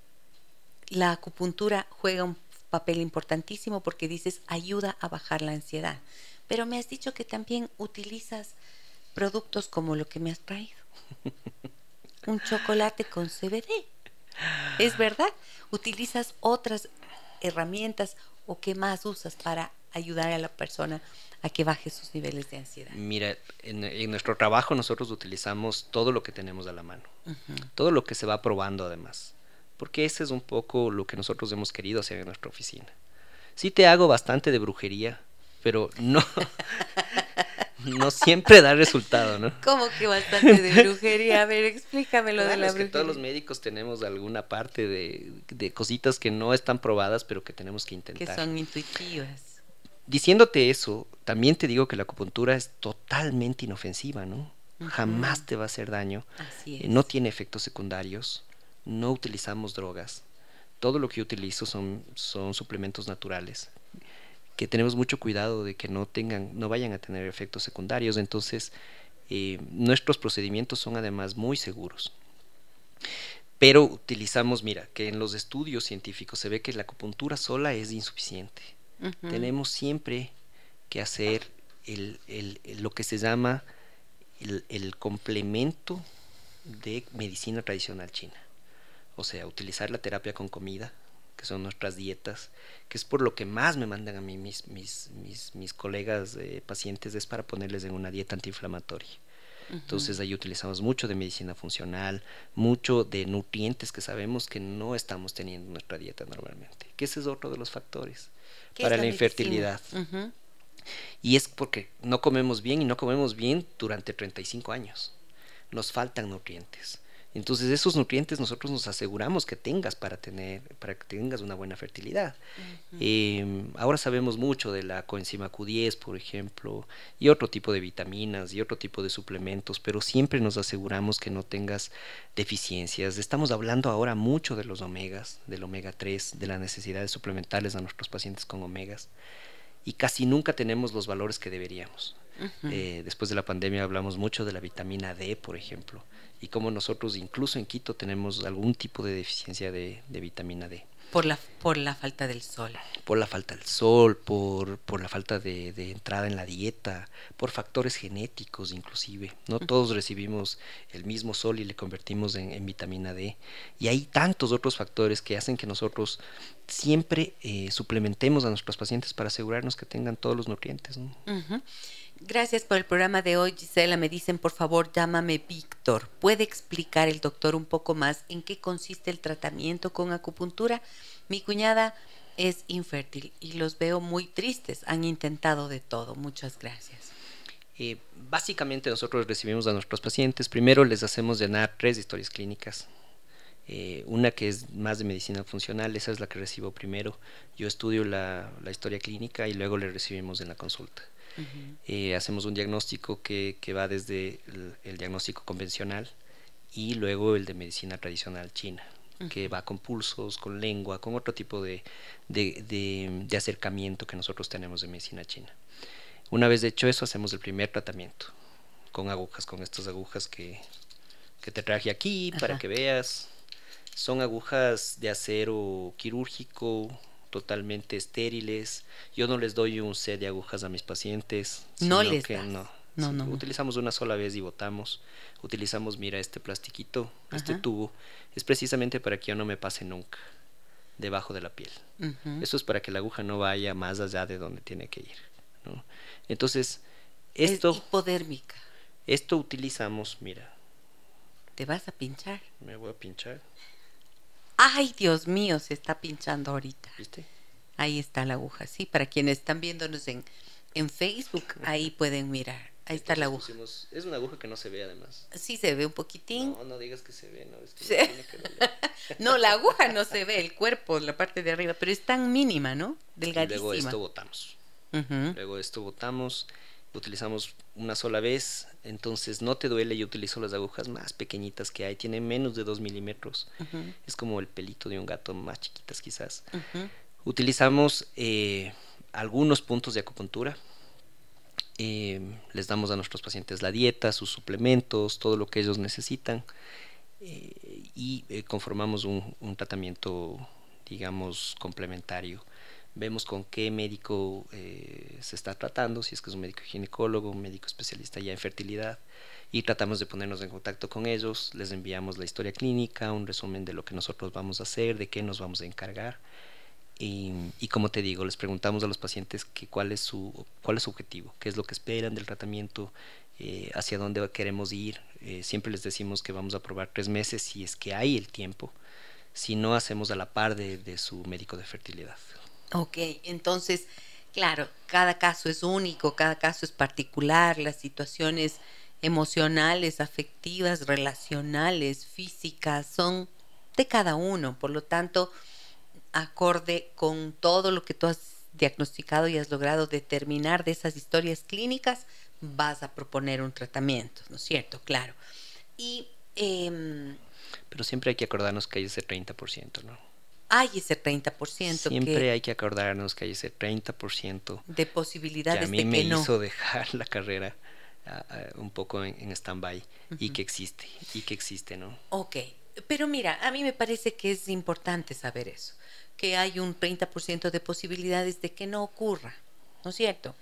la acupuntura juega un papel importantísimo porque dices ayuda a bajar la ansiedad. Pero me has dicho que también utilizas productos como lo que me has traído. Un chocolate con CBD. ¿Es verdad? ¿Utilizas otras herramientas o qué más usas para ayudar a la persona a que baje sus niveles de ansiedad? Mira, en, nuestro trabajo nosotros utilizamos todo lo que tenemos a la mano, todo lo que se va probando además porque ese es un poco lo que nosotros hemos querido hacer en nuestra oficina. Sí te hago bastante de brujería, pero no, no siempre da resultado, ¿no? ¿Cómo que bastante de brujería? A ver, explícame lo de la brujería. Que todos los médicos tenemos alguna parte de, de, cositas que no están probadas, pero que tenemos que intentar. Que son intuitivas. Diciéndote eso, también te digo que la acupuntura es totalmente inofensiva, ¿no? Jamás te va a hacer daño. Así es. No tiene efectos secundarios no utilizamos drogas. Todo lo que yo utilizo son, son suplementos naturales que tenemos mucho cuidado de que no tengan, no vayan a tener efectos secundarios. Entonces, eh, nuestros procedimientos son además muy seguros. Pero utilizamos, mira, que en los estudios científicos se ve que la acupuntura sola es insuficiente. Tenemos siempre que hacer el, el, lo que se llama el complemento de medicina tradicional china o sea, utilizar la terapia con comida, que son nuestras dietas, que es por lo que más me mandan a mí mis, mis, mis, colegas eh, pacientes, es para ponerles en una dieta antiinflamatoria. Entonces ahí utilizamos mucho de medicina funcional, mucho de nutrientes que sabemos que no estamos teniendo en nuestra dieta normalmente, que ese es otro de los factores para la, infertilidad. Y es porque no comemos bien y no comemos bien durante 35 años. Nos faltan nutrientes. Entonces esos nutrientes nosotros nos aseguramos que tengas para tener, para que tengas una buena fertilidad. Em, ahora sabemos mucho de la coenzima Q10, por ejemplo, y otro tipo de vitaminas y otro tipo de suplementos, pero siempre nos aseguramos que no tengas deficiencias. Estamos hablando ahora mucho de los omegas, del omega 3, de las necesidades suplementales a nuestros pacientes con omegas, y casi nunca tenemos los valores que deberíamos. Eh, después de la pandemia hablamos mucho de la vitamina D, por ejemplo y como nosotros incluso en Quito tenemos algún tipo de deficiencia de, vitamina D. Por la, por la falta del sol. Por la falta del sol, por, por la falta de, de, entrada en la dieta, por factores genéticos inclusive. No todos recibimos el mismo sol y le convertimos en, en, vitamina D. Y hay tantos otros factores que hacen que nosotros siempre eh, suplementemos a nuestros pacientes para asegurarnos que tengan todos los nutrientes. ¿no? Uh -huh. Gracias por el programa de hoy, Gisela. Me dicen, por favor, llámame Víctor. ¿Puede explicar el doctor un poco más en qué consiste el tratamiento con acupuntura? Mi cuñada es infértil y los veo muy tristes. Han intentado de todo. Muchas gracias. Eh, básicamente nosotros recibimos a nuestros pacientes. Primero les hacemos llenar tres historias clínicas. Eh, una que es más de medicina funcional, esa es la que recibo primero. Yo estudio la, la historia clínica y luego le recibimos en la consulta. Uh -huh. eh, hacemos un diagnóstico que, que va desde el, el, diagnóstico convencional y luego el de medicina tradicional china, uh -huh. que va con pulsos, con lengua, con otro tipo de, de, de, de, acercamiento que nosotros tenemos de medicina china. Una vez hecho eso, hacemos el primer tratamiento con agujas, con estas agujas que, que te traje aquí Ajá. para que veas. Son agujas de acero quirúrgico, totalmente estériles. Yo no les doy un set de agujas a mis pacientes. No les que das. no. No, no. Utilizamos una sola vez y botamos. Utilizamos, mira, este plastiquito, Ajá. este tubo. Es precisamente para que yo no me pase nunca debajo de la piel. Uh -huh. Eso es para que la aguja no vaya más allá de donde tiene que ir. ¿no? Entonces, esto... Es hipodérmica. Esto utilizamos, mira. ¿Te vas a pinchar? Me voy a pinchar. Ay, Dios mío, se está pinchando ahorita. ¿Viste? Ahí está la aguja, sí, para quienes están viéndonos en, en Facebook, ahí pueden mirar. Ahí está la aguja. Pusimos, es una aguja que no se ve además. Sí, se ve un poquitín. No, no digas que se ve, no, es que, sí. que no, la aguja no se ve, el cuerpo, la parte de arriba, pero es tan mínima, ¿no? Delgadísima. Y luego esto botamos. Uh -huh. Luego esto botamos, utilizamos una sola vez, entonces no te duele, yo utilizo las agujas más pequeñitas que hay, tienen menos de 2 milímetros, uh -huh. es como el pelito de un gato, más chiquitas quizás. Uh -huh. Utilizamos eh, algunos puntos de acupuntura, eh, les damos a nuestros pacientes la dieta, sus suplementos, todo lo que ellos necesitan eh, y eh, conformamos un, un, tratamiento, digamos, complementario. Vemos con qué médico eh, se está tratando, si es que es un médico ginecólogo, un médico especialista ya en fertilidad, y tratamos de ponernos en contacto con ellos, les enviamos la historia clínica, un resumen de lo que nosotros vamos a hacer, de qué nos vamos a encargar. Y, como te digo, les preguntamos a los pacientes que cuál, es su, cuál es su objetivo, qué es lo que esperan del tratamiento, eh, hacia dónde queremos ir. Eh, siempre les decimos que vamos a probar tres meses si es que hay el tiempo, si no hacemos a la par de, de su médico de fertilidad. Ok, entonces, claro, cada caso es único, cada caso es particular, las situaciones emocionales, afectivas, relacionales, físicas, son de cada uno, por lo tanto, acorde con todo lo que tú has diagnosticado y has logrado determinar de esas historias clínicas, vas a proponer un tratamiento, ¿no es cierto? Claro. Y... Eh, Pero siempre hay que acordarnos que hay ese 30%, ¿no? Hay ese 30%. Siempre que hay que acordarnos que hay ese 30% de posibilidades que a mí de me no. hizo dejar la carrera uh, uh, un poco en, en stand-by uh -huh. y que existe, y que existe, ¿no? Ok, pero mira, a mí me parece que es importante saber eso que hay un 30% de posibilidades de que no ocurra, ¿no es cierto?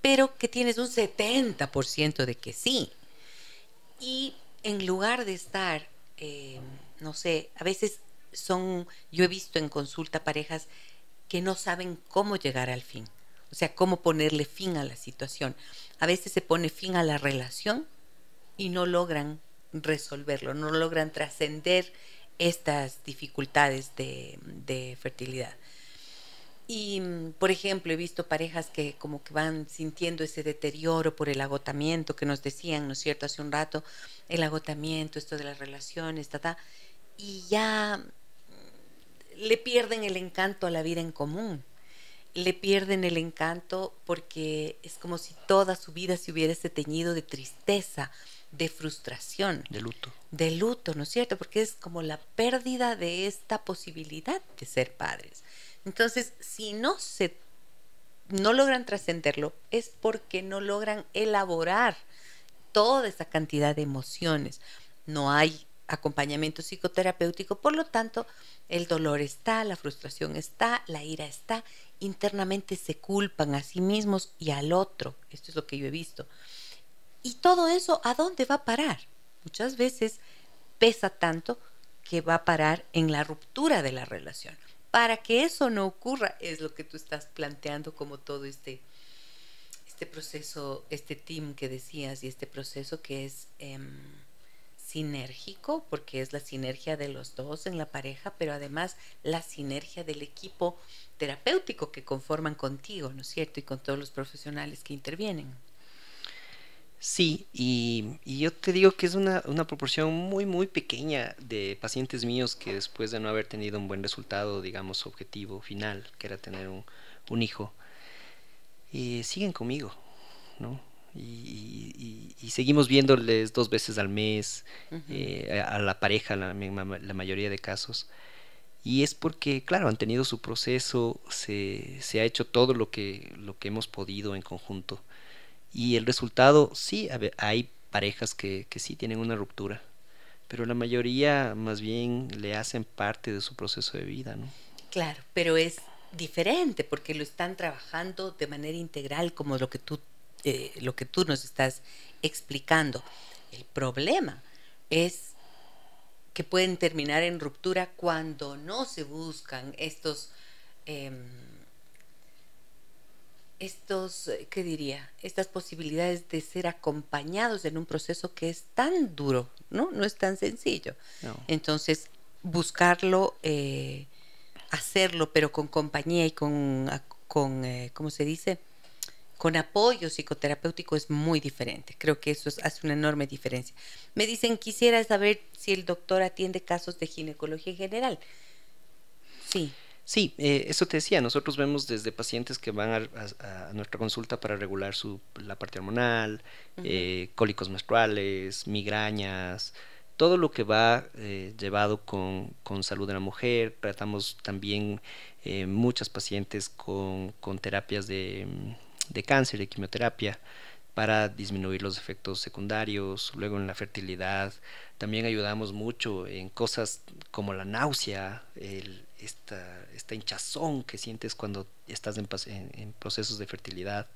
Pero que tienes un 70% de que sí. Y en lugar de estar, eh, no sé, a veces son, yo he visto en consulta parejas que no saben cómo llegar al fin, o sea, cómo ponerle fin a la situación. A veces se pone fin a la relación y no logran resolverlo, no logran trascender estas dificultades de, de, fertilidad. Y, por ejemplo, he visto parejas que como que van sintiendo ese deterioro por el agotamiento que nos decían, ¿no es cierto?, hace un rato, el agotamiento, esto de las relaciones, ta, y ya le pierden el encanto a la vida en común. Le pierden el encanto porque es como si toda su vida se hubiese teñido de tristeza, de frustración. De luto. De luto, ¿no es cierto? Porque es como la pérdida de esta posibilidad de ser padres. Entonces, si no se no logran trascenderlo, es porque no logran elaborar toda esa cantidad de emociones. No hay acompañamiento psicoterapéutico, por lo tanto, el dolor está, la frustración está, la ira está, internamente se culpan a sí mismos y al otro, esto es lo que yo he visto. Y todo eso, ¿a dónde va a parar? Muchas veces pesa tanto que va a parar en la ruptura de la relación. Para que eso no ocurra, es lo que tú estás planteando como todo este, este proceso, este team que decías y este proceso que es em, sinérgico, porque es la sinergia de los dos en la pareja, pero además la sinergia del equipo terapéutico que conforman contigo, ¿no es cierto? Y con todos los profesionales que intervienen. Sí, y, yo te digo que es una, proporción muy, muy pequeña de pacientes míos que después de no haber tenido un buen resultado, digamos, objetivo final, que era tener un, hijo, eh, siguen conmigo, ¿no? Y, seguimos viéndoles dos veces al mes eh, a, la pareja, la, la, mayoría de casos. Y es porque, claro, han tenido su proceso, se, se ha hecho todo lo que, lo que hemos podido en conjunto y el resultado, sí, hay parejas que, que sí tienen una ruptura, pero la mayoría más bien le hacen parte de su proceso de vida, ¿no? Claro, pero es diferente porque lo están trabajando de manera integral como lo que tú, eh, lo que tú nos estás explicando. El problema es que pueden terminar en ruptura cuando no se buscan estos... Em, estos, eh, ¿qué diría? Estas posibilidades de ser acompañados en un proceso que es tan duro, ¿no? No es tan sencillo. Entonces, buscarlo, eh, hacerlo, pero con compañía y con, con eh, ¿cómo se dice? Con apoyo psicoterapéutico es muy diferente. Creo que eso hace una enorme diferencia. Me dicen, quisiera saber si el doctor atiende casos de ginecología en general. Sí. Sí, eh, eso te decía, nosotros vemos desde pacientes que van a, nuestra consulta para regular su, la parte hormonal, eh, cólicos menstruales, migrañas, todo lo que va eh, llevado con, salud de la mujer. Tratamos también muchas pacientes con, terapias de, de, cáncer, de quimioterapia, para disminuir los efectos secundarios. Luego en la fertilidad también ayudamos mucho en cosas como la náusea, el, esta, esta hinchazón que sientes cuando estás en, procesos de fertilidad.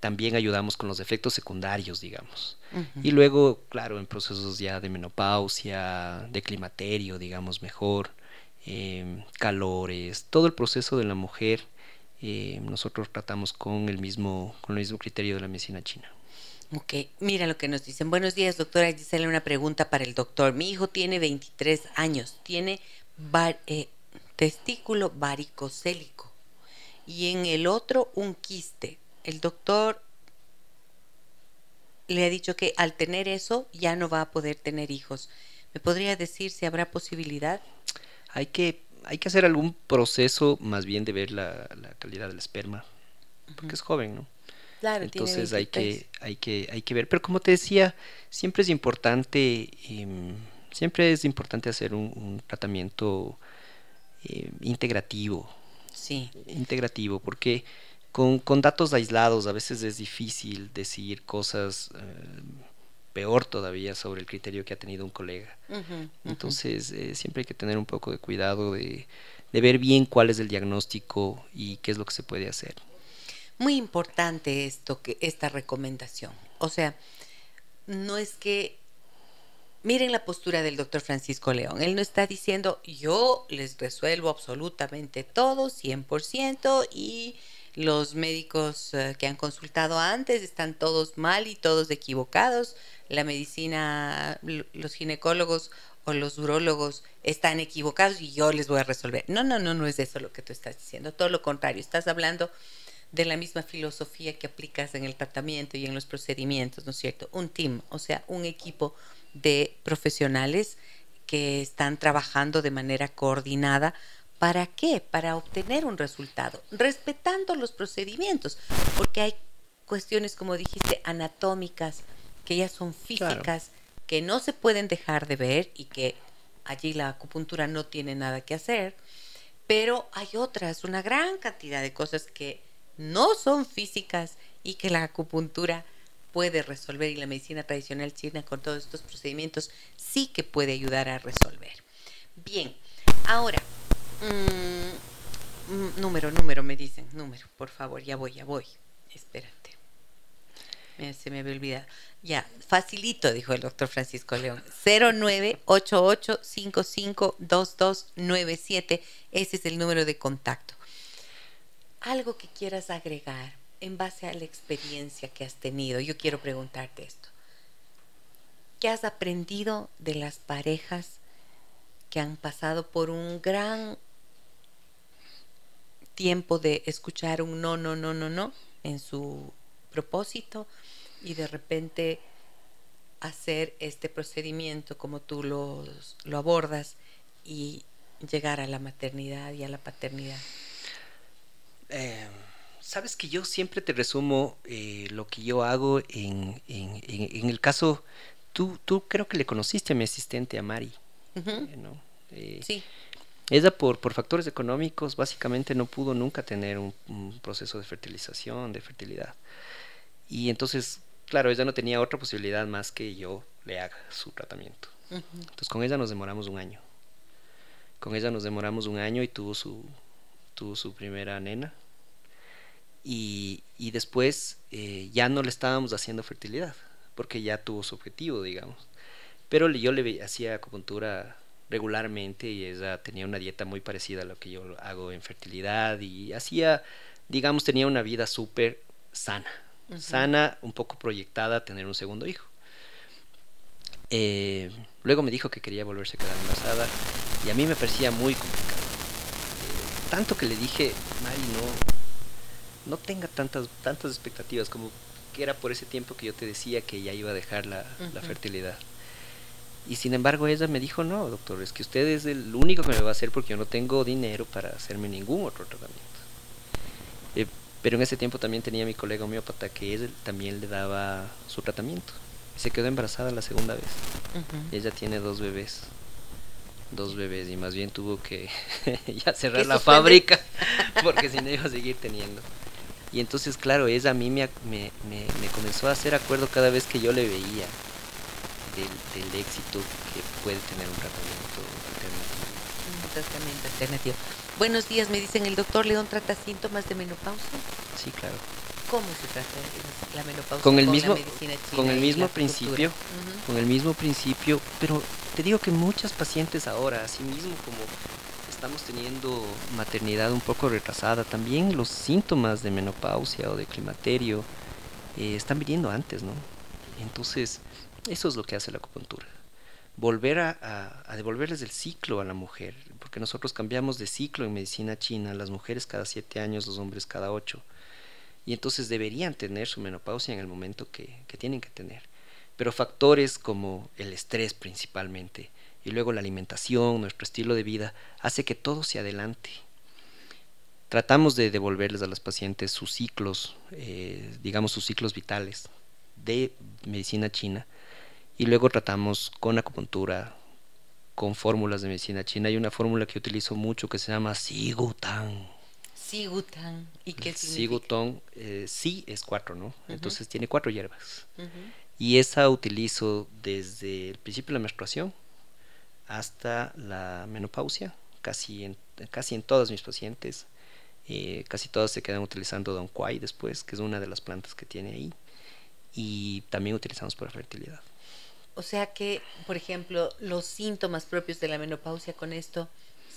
También ayudamos con los efectos secundarios, digamos. Y luego, claro, en procesos ya de menopausia, de climaterio, digamos, mejor, em, calores, todo el proceso de la mujer, em, nosotros tratamos con el, mismo, con el mismo criterio de la medicina china. Ok, mira lo que nos dicen. Buenos días, doctora Gisela. Una pregunta para el doctor. Mi hijo tiene 23 años, tiene eh, testículo varicocélico y en el otro un quiste. El doctor le ha dicho que al tener eso ya no va a poder tener hijos. ¿Me podría decir si habrá posibilidad? Hay que, hay que hacer algún proceso más bien de ver la, calidad del esperma, porque es joven, ¿no? Claro, Entonces hay que, hay que, hay que ver. Pero como te decía, siempre es importante, em, siempre es importante hacer un tratamiento eh, integrativo. Sí. Integrativo, porque con, datos aislados a veces es difícil decir cosas eh, peor todavía sobre el criterio que ha tenido un colega. Entonces, eh, siempre hay que tener un poco de cuidado de, de ver bien cuál es el diagnóstico y qué es lo que se puede hacer. Muy importante esto, que esta recomendación. O sea, no es que Miren la postura del doctor Francisco León. Él no está diciendo yo les resuelvo absolutamente todo, 100%, y los médicos eh, que han consultado antes están todos mal y todos equivocados. La medicina, los ginecólogos o los urólogos están equivocados y yo les voy a resolver. No, no, no, no es eso lo que tú estás diciendo. Todo lo contrario, estás hablando de la misma filosofía que aplicas en el tratamiento y en los procedimientos, ¿no es cierto? Un team, o sea, un equipo de profesionales que están trabajando de manera coordinada. ¿Para qué? Para obtener un resultado, respetando los procedimientos, porque hay cuestiones, como dijiste, anatómicas, que ya son físicas, que no se pueden dejar de ver y que allí la acupuntura no tiene nada que hacer, pero hay otras, una gran cantidad de cosas que no son físicas y que la acupuntura puede resolver y la medicina tradicional china con todos estos procedimientos sí que puede ayudar a resolver. Bien, ahora, mm, mm, número, número, me dicen, número, por favor, ya voy, ya voy. Espérate. Se me había olvidado. Ya, facilito, dijo el doctor Francisco León. 0988552297. Ese es el número de contacto. Algo que quieras agregar en base a la experiencia que has tenido. Yo quiero preguntarte esto. ¿Qué has aprendido de las parejas que han pasado por un gran tiempo de escuchar un no, no, no, no, no en su propósito y de repente hacer este procedimiento como tú lo, lo abordas y llegar a la maternidad y a la paternidad? Eh, sabes que yo siempre te resumo eh, lo que yo hago en, en, en, el caso, tú, tú creo que le conociste a mi asistente, a Mari. Eh, sí. Ella por, por factores económicos básicamente no pudo nunca tener un, proceso de fertilización, de fertilidad. Y entonces, claro, ella no tenía otra posibilidad más que yo le haga su tratamiento. Entonces con ella nos demoramos un año. Con ella nos demoramos un año y tuvo su, tuvo su primera nena. Y, y después eh, ya no le estábamos haciendo fertilidad, porque ya tuvo su objetivo, digamos. Pero yo le hacía acupuntura regularmente y ella tenía una dieta muy parecida a lo que yo hago en fertilidad y hacía, digamos, tenía una vida súper sana, sana, un poco proyectada a tener un segundo hijo. Eh, luego me dijo que quería volverse a quedar embarazada y a mí me parecía muy complicado. Eh, tanto que le dije, Mari, no, no tenga tantas, tantas expectativas como que era por ese tiempo que yo te decía que ya iba a dejar la, la fertilidad. Y sin embargo ella me dijo, no, doctor, es que usted es el único que me va a hacer porque yo no tengo dinero para hacerme ningún otro tratamiento. Eh, pero en ese tiempo también tenía mi colega homeópata que él también le daba su tratamiento. Se quedó embarazada la segunda vez. Ella tiene dos bebés. Dos bebés y más bien tuvo que ya cerrar la fábrica porque si no iba a seguir teniendo. Y entonces, claro, ella a mí me, me, me comenzó a hacer acuerdo cada vez que yo le veía del, éxito que puede tener un tratamiento alternativo. Un tratamiento alternativo. Buenos días, me dicen, ¿el doctor León trata síntomas de menopausia? Sí, claro. ¿Cómo se trata la menopausia con el mismo, con el mismo principio, con el mismo principio, pero te digo que muchas pacientes ahora, así mismo como estamos teniendo maternidad un poco retrasada, también los síntomas de menopausia o de climaterio eh, están viniendo antes, ¿no? Entonces, eso es lo que hace la acupuntura. Volver a, devolverles el ciclo a la mujer, porque nosotros cambiamos de ciclo en medicina china, las mujeres cada siete años, los hombres cada ocho. Y entonces deberían tener su menopausia en el momento que, tienen que tener. Pero factores como el estrés principalmente, y luego la alimentación, nuestro estilo de vida, hace que todo se adelante. Tratamos de devolverles a las pacientes sus ciclos, eh, digamos sus ciclos vitales de medicina china, y luego tratamos con acupuntura, con fórmulas de medicina china. Hay una fórmula que utilizo mucho que se llama Sigutan. Sigutan. ¿Y qué significa? Sigutón, eh, sí es cuatro, ¿no? Entonces tiene cuatro hierbas. Y esa utilizo desde el principio de la menstruación hasta la menopausia, casi en, casi en todas mis pacientes. Eh, casi todas se quedan utilizando Don Quai después, que es una de las plantas que tiene ahí. Y también utilizamos para fertilidad. O sea que, por ejemplo, los síntomas propios de la menopausia con esto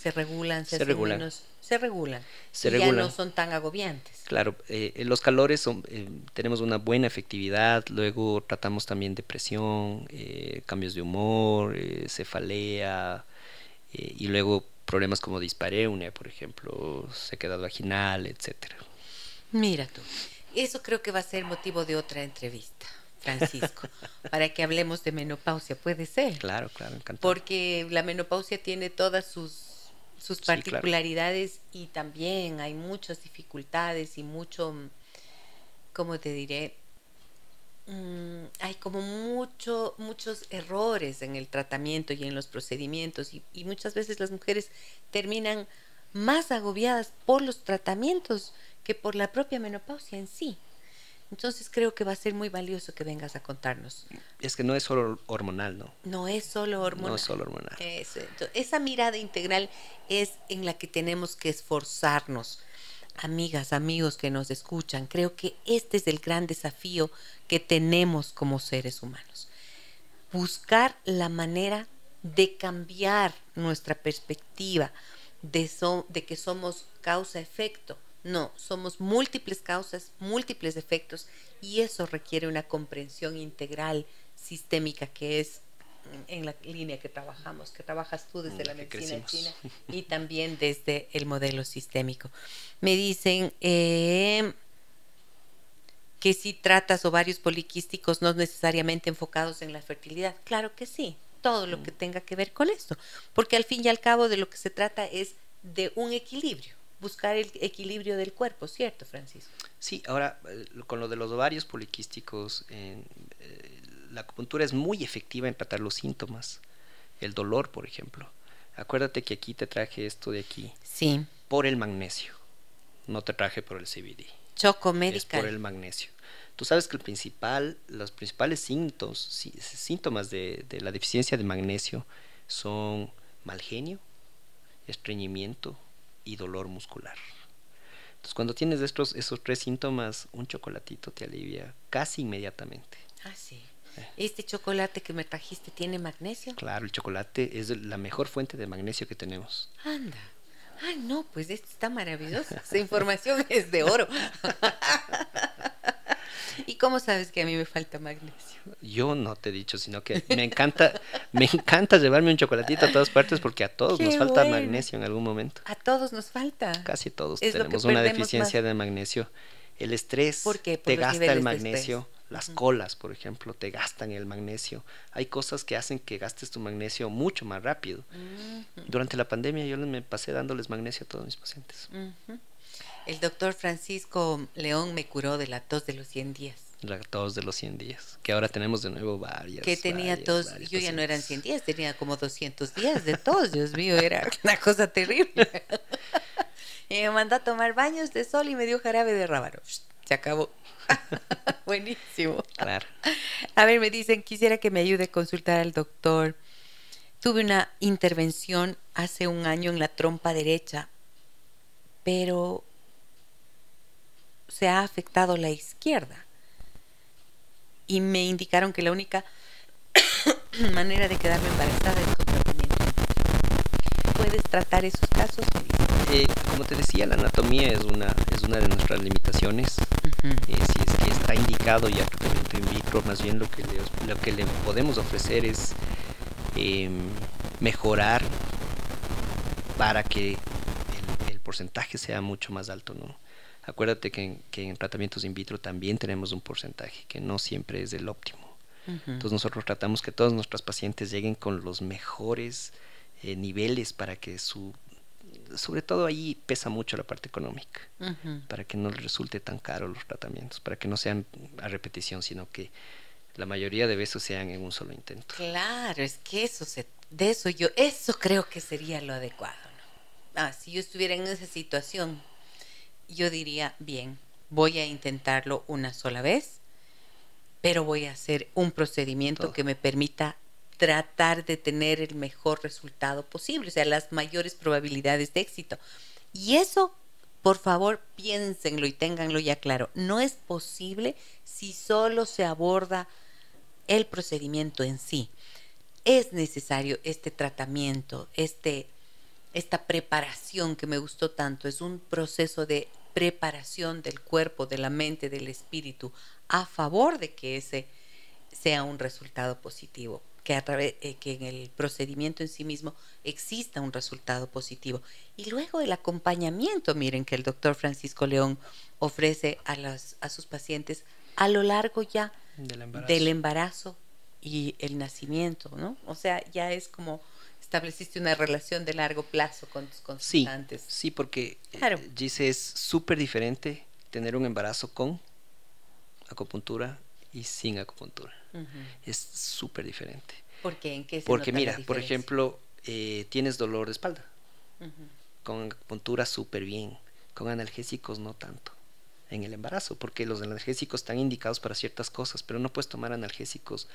se regulan, se, regulan. se regulan. Se y ya no son tan agobiantes. Claro, eh, los calores son, eh, tenemos una buena efectividad, luego tratamos también depresión, eh, cambios de humor, cefalea, y luego problemas como dispareunia, por ejemplo, sequedad vaginal, etcétera. Mira tú, eso creo que va a ser motivo de otra entrevista. Francisco, para que hablemos de menopausia, puede ser. Claro, claro, encantado. Porque la menopausia tiene todas sus, sus particularidades y también hay muchas dificultades y mucho, ¿cómo te diré? Mm, hay como mucho, muchos errores en el tratamiento y en los procedimientos y, y muchas veces las mujeres terminan más agobiadas por los tratamientos que por la propia menopausia en sí. Entonces creo que va a ser muy valioso que vengas a contarnos. Es que no es solo hormonal, ¿no? No es solo hormonal. No es solo hormonal. esa mirada integral es en la que tenemos que esforzarnos. Amigas, amigos que nos escuchan, creo que este es el gran desafío que tenemos como seres humanos. Buscar la manera de cambiar nuestra perspectiva de, de que somos causa-efecto no, somos múltiples causas, múltiples efectos y eso requiere una comprensión integral, sistémica, que es en la línea que trabajamos, que trabajas tú desde la medicina china y también desde el modelo sistémico. Me dicen eh, que si tratas ovarios poliquísticos no necesariamente enfocados en la fertilidad. Claro que sí, todo lo que tenga que ver con esto, porque al fin y al cabo de lo que se trata es de un equilibrio buscar el equilibrio del cuerpo, ¿cierto, Francisco? Sí, ahora eh, con lo de los ovarios poliquísticos, eh, la acupuntura es muy efectiva en tratar los síntomas, el dolor, por ejemplo. Acuérdate que aquí te traje esto de aquí. Sí. Por el magnesio. No te traje por el CBD. Choco. Es por el magnesio. Tú sabes que el principal, los principales síntomas, síntomas de, de la deficiencia de magnesio son mal genio, estreñimiento, y dolor muscular. Entonces, cuando tienes estos, esos tres síntomas, un chocolatito te alivia casi inmediatamente. Ah, sí. Eh. ¿Este chocolate que me trajiste tiene magnesio? Claro, el chocolate es la mejor fuente de magnesio que tenemos. Anda. Ay, no, pues esto está maravilloso. Esa información es de oro. ¿Y cómo sabes que a mí me falta magnesio? Yo no te he dicho, sino que me encanta, me encanta llevarme un chocolatito a todas partes porque a todos nos falta magnesio en algún momento. A todos nos falta. Casi todos tenemos una deficiencia de magnesio. El estrés te gasta el magnesio. Las colas, por ejemplo, te gastan el magnesio. Hay cosas que hacen que gastes tu magnesio mucho más rápido. Durante la pandemia yo me pasé dándoles magnesio a todos mis pacientes. El doctor Francisco León me curó de la tos de los 100 días. La tos de los 100 días, que ahora tenemos de nuevo varias. Que tenía tos, yo ya no eran 100 días, tenía como 200 días de tos, Dios mío, era una cosa terrible. y me mandó a tomar baños de sol y me dio jarabe de rábano. Se acabó. Buenísimo. Claro. A ver, me dicen, quisiera que me ayude a consultar al doctor. Tuve una intervención hace un año en la trompa derecha, pero se ha afectado la izquierda. Y me indicaron que la única manera de quedarme embarazada es con tratamiento. ¿Puedes tratar esos casos? Eh, como te decía, la anatomía es una, es una de nuestras limitaciones. Eh, si es que está indicado ya tratamiento in vitro, más bien lo que le, lo que le podemos ofrecer es em, mejorar para que el, el porcentaje sea mucho más alto, ¿no? Acuérdate que en, tratamientos in vitro también tenemos un porcentaje que no siempre es el óptimo. Entonces nosotros tratamos que todos nuestros pacientes lleguen con los mejores eh, niveles para que su... Sobre todo ahí pesa mucho la parte económica, para que no les resulte tan caro los tratamientos, para que no sean a repetición, sino que la mayoría de veces sean en un solo intento. Claro, es que eso se, de eso yo, eso creo que sería lo adecuado. ¿no? Ah, si yo estuviera en esa situación, yo diría, bien, voy a intentarlo una sola vez, pero voy a hacer un procedimiento que me permita tratar de tener el mejor resultado posible, o sea, las mayores probabilidades de éxito. Y eso, por favor, piénsenlo y ténganlo ya claro. No es posible si solo se aborda el procedimiento en sí. Es necesario este tratamiento, este, esta preparación que me gustó tanto. Es un proceso de preparación del cuerpo, de la mente, del espíritu, a favor de que ese sea un resultado positivo, que, a través, eh, que en el procedimiento en sí mismo exista un resultado positivo. Y luego el acompañamiento, miren, que el doctor Francisco León ofrece a, las, a sus pacientes a lo largo ya del embarazo y el nacimiento, ¿no? O sea, ya es como estableciste una relación de largo plazo con tus consultantes. Sí, sí porque eh, claro. es súper diferente tener un embarazo con acupuntura y sin acupuntura. Es súper diferente. ¿Por qué? ¿En qué se Porque mira, por ejemplo, eh, tienes dolor de espalda. Con acupuntura súper bien. Con analgésicos no tanto. en el embarazo, porque los analgésicos están indicados para ciertas cosas, pero no puedes tomar analgésicos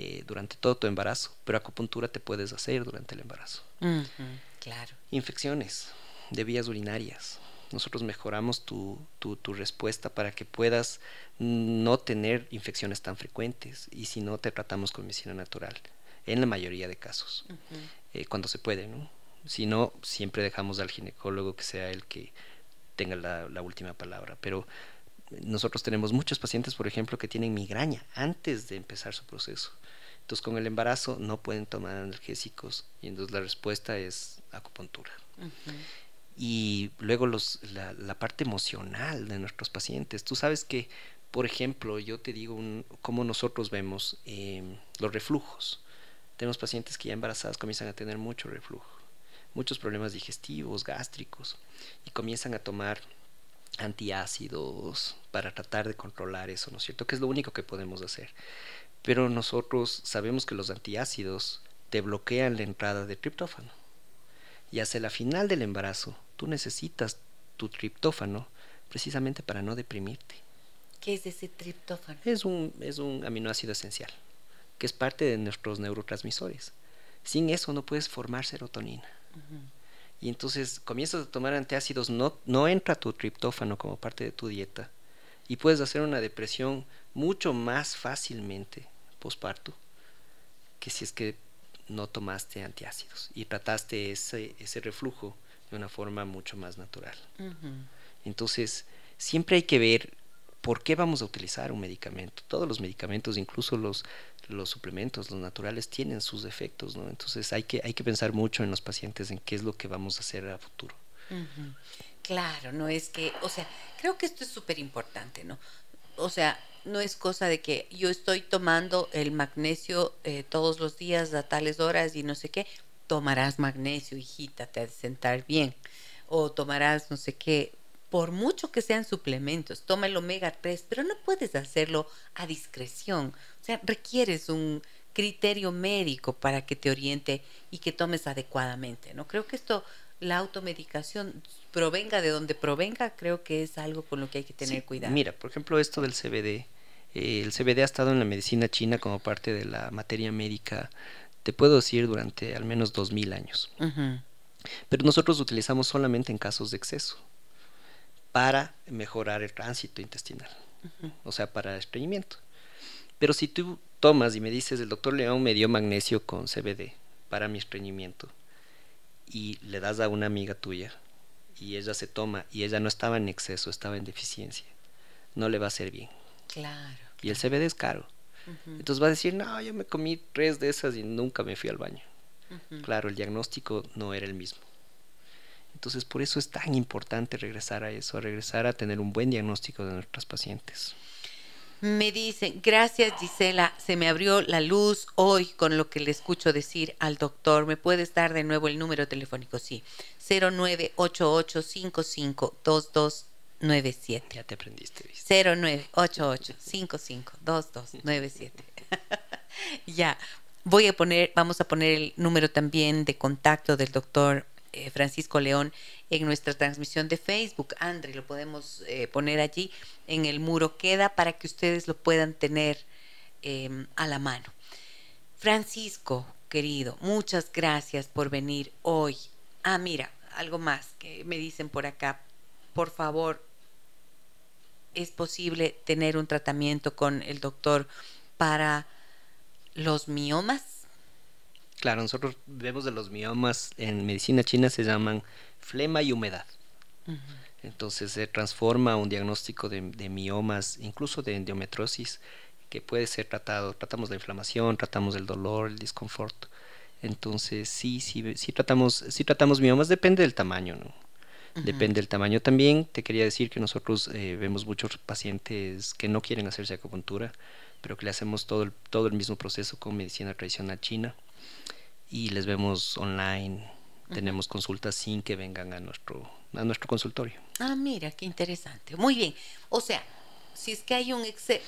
eh, durante todo tu embarazo, pero acupuntura te puedes hacer durante el embarazo. claro. Infecciones de vías urinarias. Nosotros mejoramos tu, tu, respuesta para que puedas no tener infecciones tan frecuentes y si no te tratamos con medicina natural, en la mayoría de casos, eh, cuando se puede, ¿no? Si no, siempre dejamos al ginecólogo que sea el que tenga la, la última palabra, pero nosotros tenemos muchos pacientes, por ejemplo, que tienen migraña antes de empezar su proceso. Entonces con el embarazo no pueden tomar analgésicos y entonces la respuesta es acupuntura. Y luego los, la, parte emocional de nuestros pacientes. Tú sabes que, por ejemplo, yo te digo cómo nosotros vemos em, los reflujos. Tenemos pacientes que ya embarazadas comienzan a tener mucho reflujo, muchos problemas digestivos, gástricos, y comienzan a tomar antiácidos para tratar de controlar eso, ¿no es cierto? Que es lo único que podemos hacer pero nosotros sabemos que los antiácidos te bloquean la entrada de triptófano. Y hacia la final del embarazo, tú necesitas tu triptófano precisamente para no deprimirte. ¿Qué es ese triptófano? Es un, es un aminoácido esencial, que es parte de nuestros neurotransmisores. Sin eso no puedes formar serotonina. Y entonces comienzas a tomar antiácidos, no, no entra tu triptófano como parte de tu dieta. Y puedes hacer una depresión mucho más fácilmente posparto que si es que no tomaste antiácidos y trataste ese, ese reflujo de una forma mucho más natural. Entonces, siempre hay que ver por qué vamos a utilizar un medicamento. Todos los medicamentos, incluso los, suplementos, los naturales, tienen sus efectos, ¿no? Entonces hay que, hay que pensar mucho en los pacientes, en qué es lo que vamos a hacer a futuro. Claro, no es que, o sea, creo que esto es súper importante, ¿no? O sea, no es cosa de que yo estoy tomando el magnesio eh, todos los días a tales horas y no sé qué, tomarás magnesio, hijita, te ha de sentar bien. O tomarás no sé qué, por mucho que sean suplementos, toma el omega 3, pero no puedes hacerlo a discreción. O sea, requieres un criterio médico para que te oriente y que tomes adecuadamente, ¿no? Creo que esto, la automedicación, provenga de donde provenga, creo que es algo con lo que hay que tener cuidado. Mira, por ejemplo, esto del CBD, eh, el CBD ha estado en la medicina china como parte de la materia médica, te puedo decir, durante al menos dos mil años. Pero nosotros utilizamos solamente en casos de exceso para mejorar el tránsito intestinal, o sea, para el estreñimiento. Pero si tú tomas y me dices, el doctor León me dio magnesio con CBD para mi estreñimiento, y le das a una amiga tuya, y ella se toma, y ella no estaba en exceso, estaba en deficiencia, no le va a hacer bien. Claro. Y el CBD es caro. Entonces va a decir, no, yo me comí tres de esas y nunca me fui al baño. Claro, el diagnóstico no era el mismo. Entonces por eso es tan importante regresar a eso, a regresar a tener un buen diagnóstico de nuestras pacientes. Me dicen, gracias Gisela, se me abrió la luz hoy con lo que le escucho decir al doctor. ¿Me puedes dar de nuevo el número telefónico? Sí, 09885522 97. Ya te aprendiste. 0988-552297. ya. Voy a poner, vamos a poner el número también de contacto del doctor eh, Francisco León en nuestra transmisión de Facebook. Andre, lo podemos eh, poner allí en el muro queda para que ustedes lo puedan tener em, a la mano. Francisco, querido, muchas gracias por venir hoy. Ah, mira, algo más que me dicen por acá. Por favor, es posible tener un tratamiento con el doctor para los miomas? Claro, nosotros vemos de los miomas en medicina china se llaman flema y humedad. Entonces se transforma un diagnóstico de, miomas, incluso de endometrosis, que puede ser tratado. Tratamos la inflamación, tratamos el dolor, el disconfort. Entonces sí, sí, sí tratamos, sí tratamos miomas, depende del tamaño, ¿no? depende del tamaño. También te quería decir que nosotros eh, vemos muchos pacientes que no quieren hacerse acupuntura, pero que le hacemos todo el, todo el mismo proceso con medicina tradicional china y les vemos online. Tenemos consultas sin que vengan a nuestro, a nuestro consultorio. Ah, mira, qué interesante. Muy bien. O sea, si es que hay un exceso,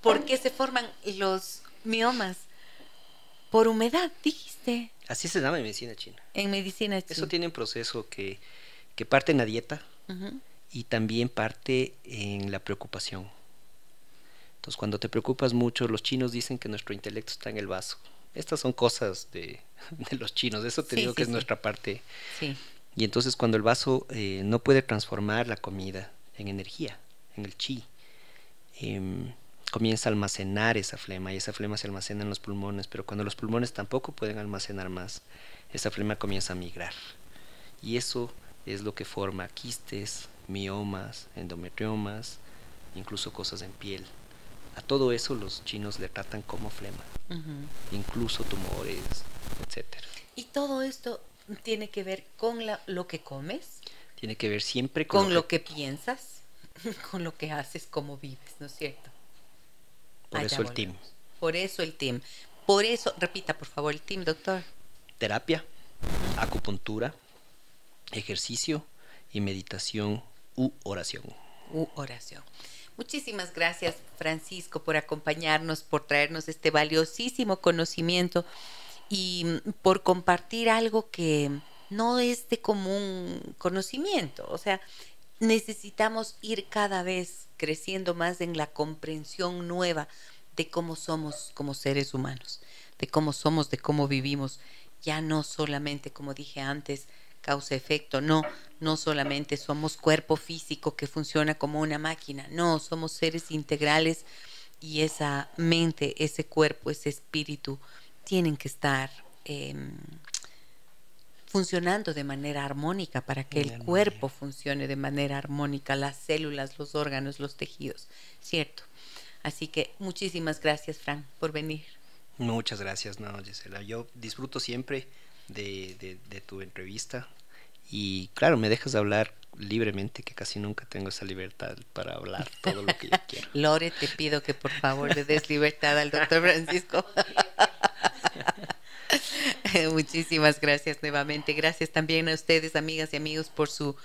¿por qué se forman los miomas? Por humedad, dijiste. Así se llama en medicina china. En medicina china. Eso tiene un proceso que que parte en la dieta y también parte en la preocupación. Entonces, cuando te preocupas mucho, los chinos dicen que nuestro intelecto está en el vaso. Estas son cosas de, los chinos, eso te digo que es nuestra parte. Y entonces cuando el vaso eh, no puede transformar la comida en energía, en el chi, em, comienza a almacenar esa flema y esa flema se almacena en los pulmones, pero cuando los pulmones tampoco pueden almacenar más, esa flema comienza a migrar. Y eso es lo que forma quistes, miomas, endometriomas, incluso cosas en piel. A todo eso los chinos le tratan como flema, incluso tumores, etcétera. ¿Y todo esto tiene que ver con lo que comes? Tiene que ver siempre con, lo, que... piensas, con lo que haces, cómo vives, ¿no es cierto? Por eso el team. Por eso el team. Por eso, repita por favor el team, doctor. Terapia, acupuntura, ejercicio y meditación u oración. U oración. Muchísimas gracias, Francisco, por acompañarnos, por traernos este valiosísimo conocimiento y por compartir algo que no es de común conocimiento. O sea, necesitamos ir cada vez creciendo más en la comprensión nueva de cómo somos como seres humanos, de cómo somos, de cómo vivimos, ya no solamente, como dije antes, causa-efecto, no, no solamente somos cuerpo físico que funciona como una máquina, no, somos seres integrales y esa mente, ese cuerpo, ese espíritu tienen que estar em, funcionando de manera armónica para que el cuerpo funcione de manera armónica, las células, los órganos, los tejidos, ¿cierto? Así que muchísimas gracias, Fran, por venir. Muchas gracias, no, Gisela. Yo disfruto siempre de, de, tu entrevista y claro, me dejas hablar libremente, que casi nunca tengo esa libertad para hablar todo lo que yo quiero. Lore, te pido que por favor le des libertad al doctor Francisco. Muchísimas gracias nuevamente. Gracias también a ustedes, amigas y amigos, por su,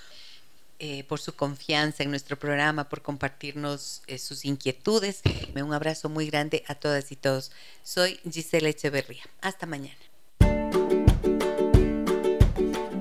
eh, por su confianza en nuestro programa, por compartirnos eh, sus inquietudes. Un abrazo muy grande a todas y todos. Soy Gisela Echeverría. Hasta mañana.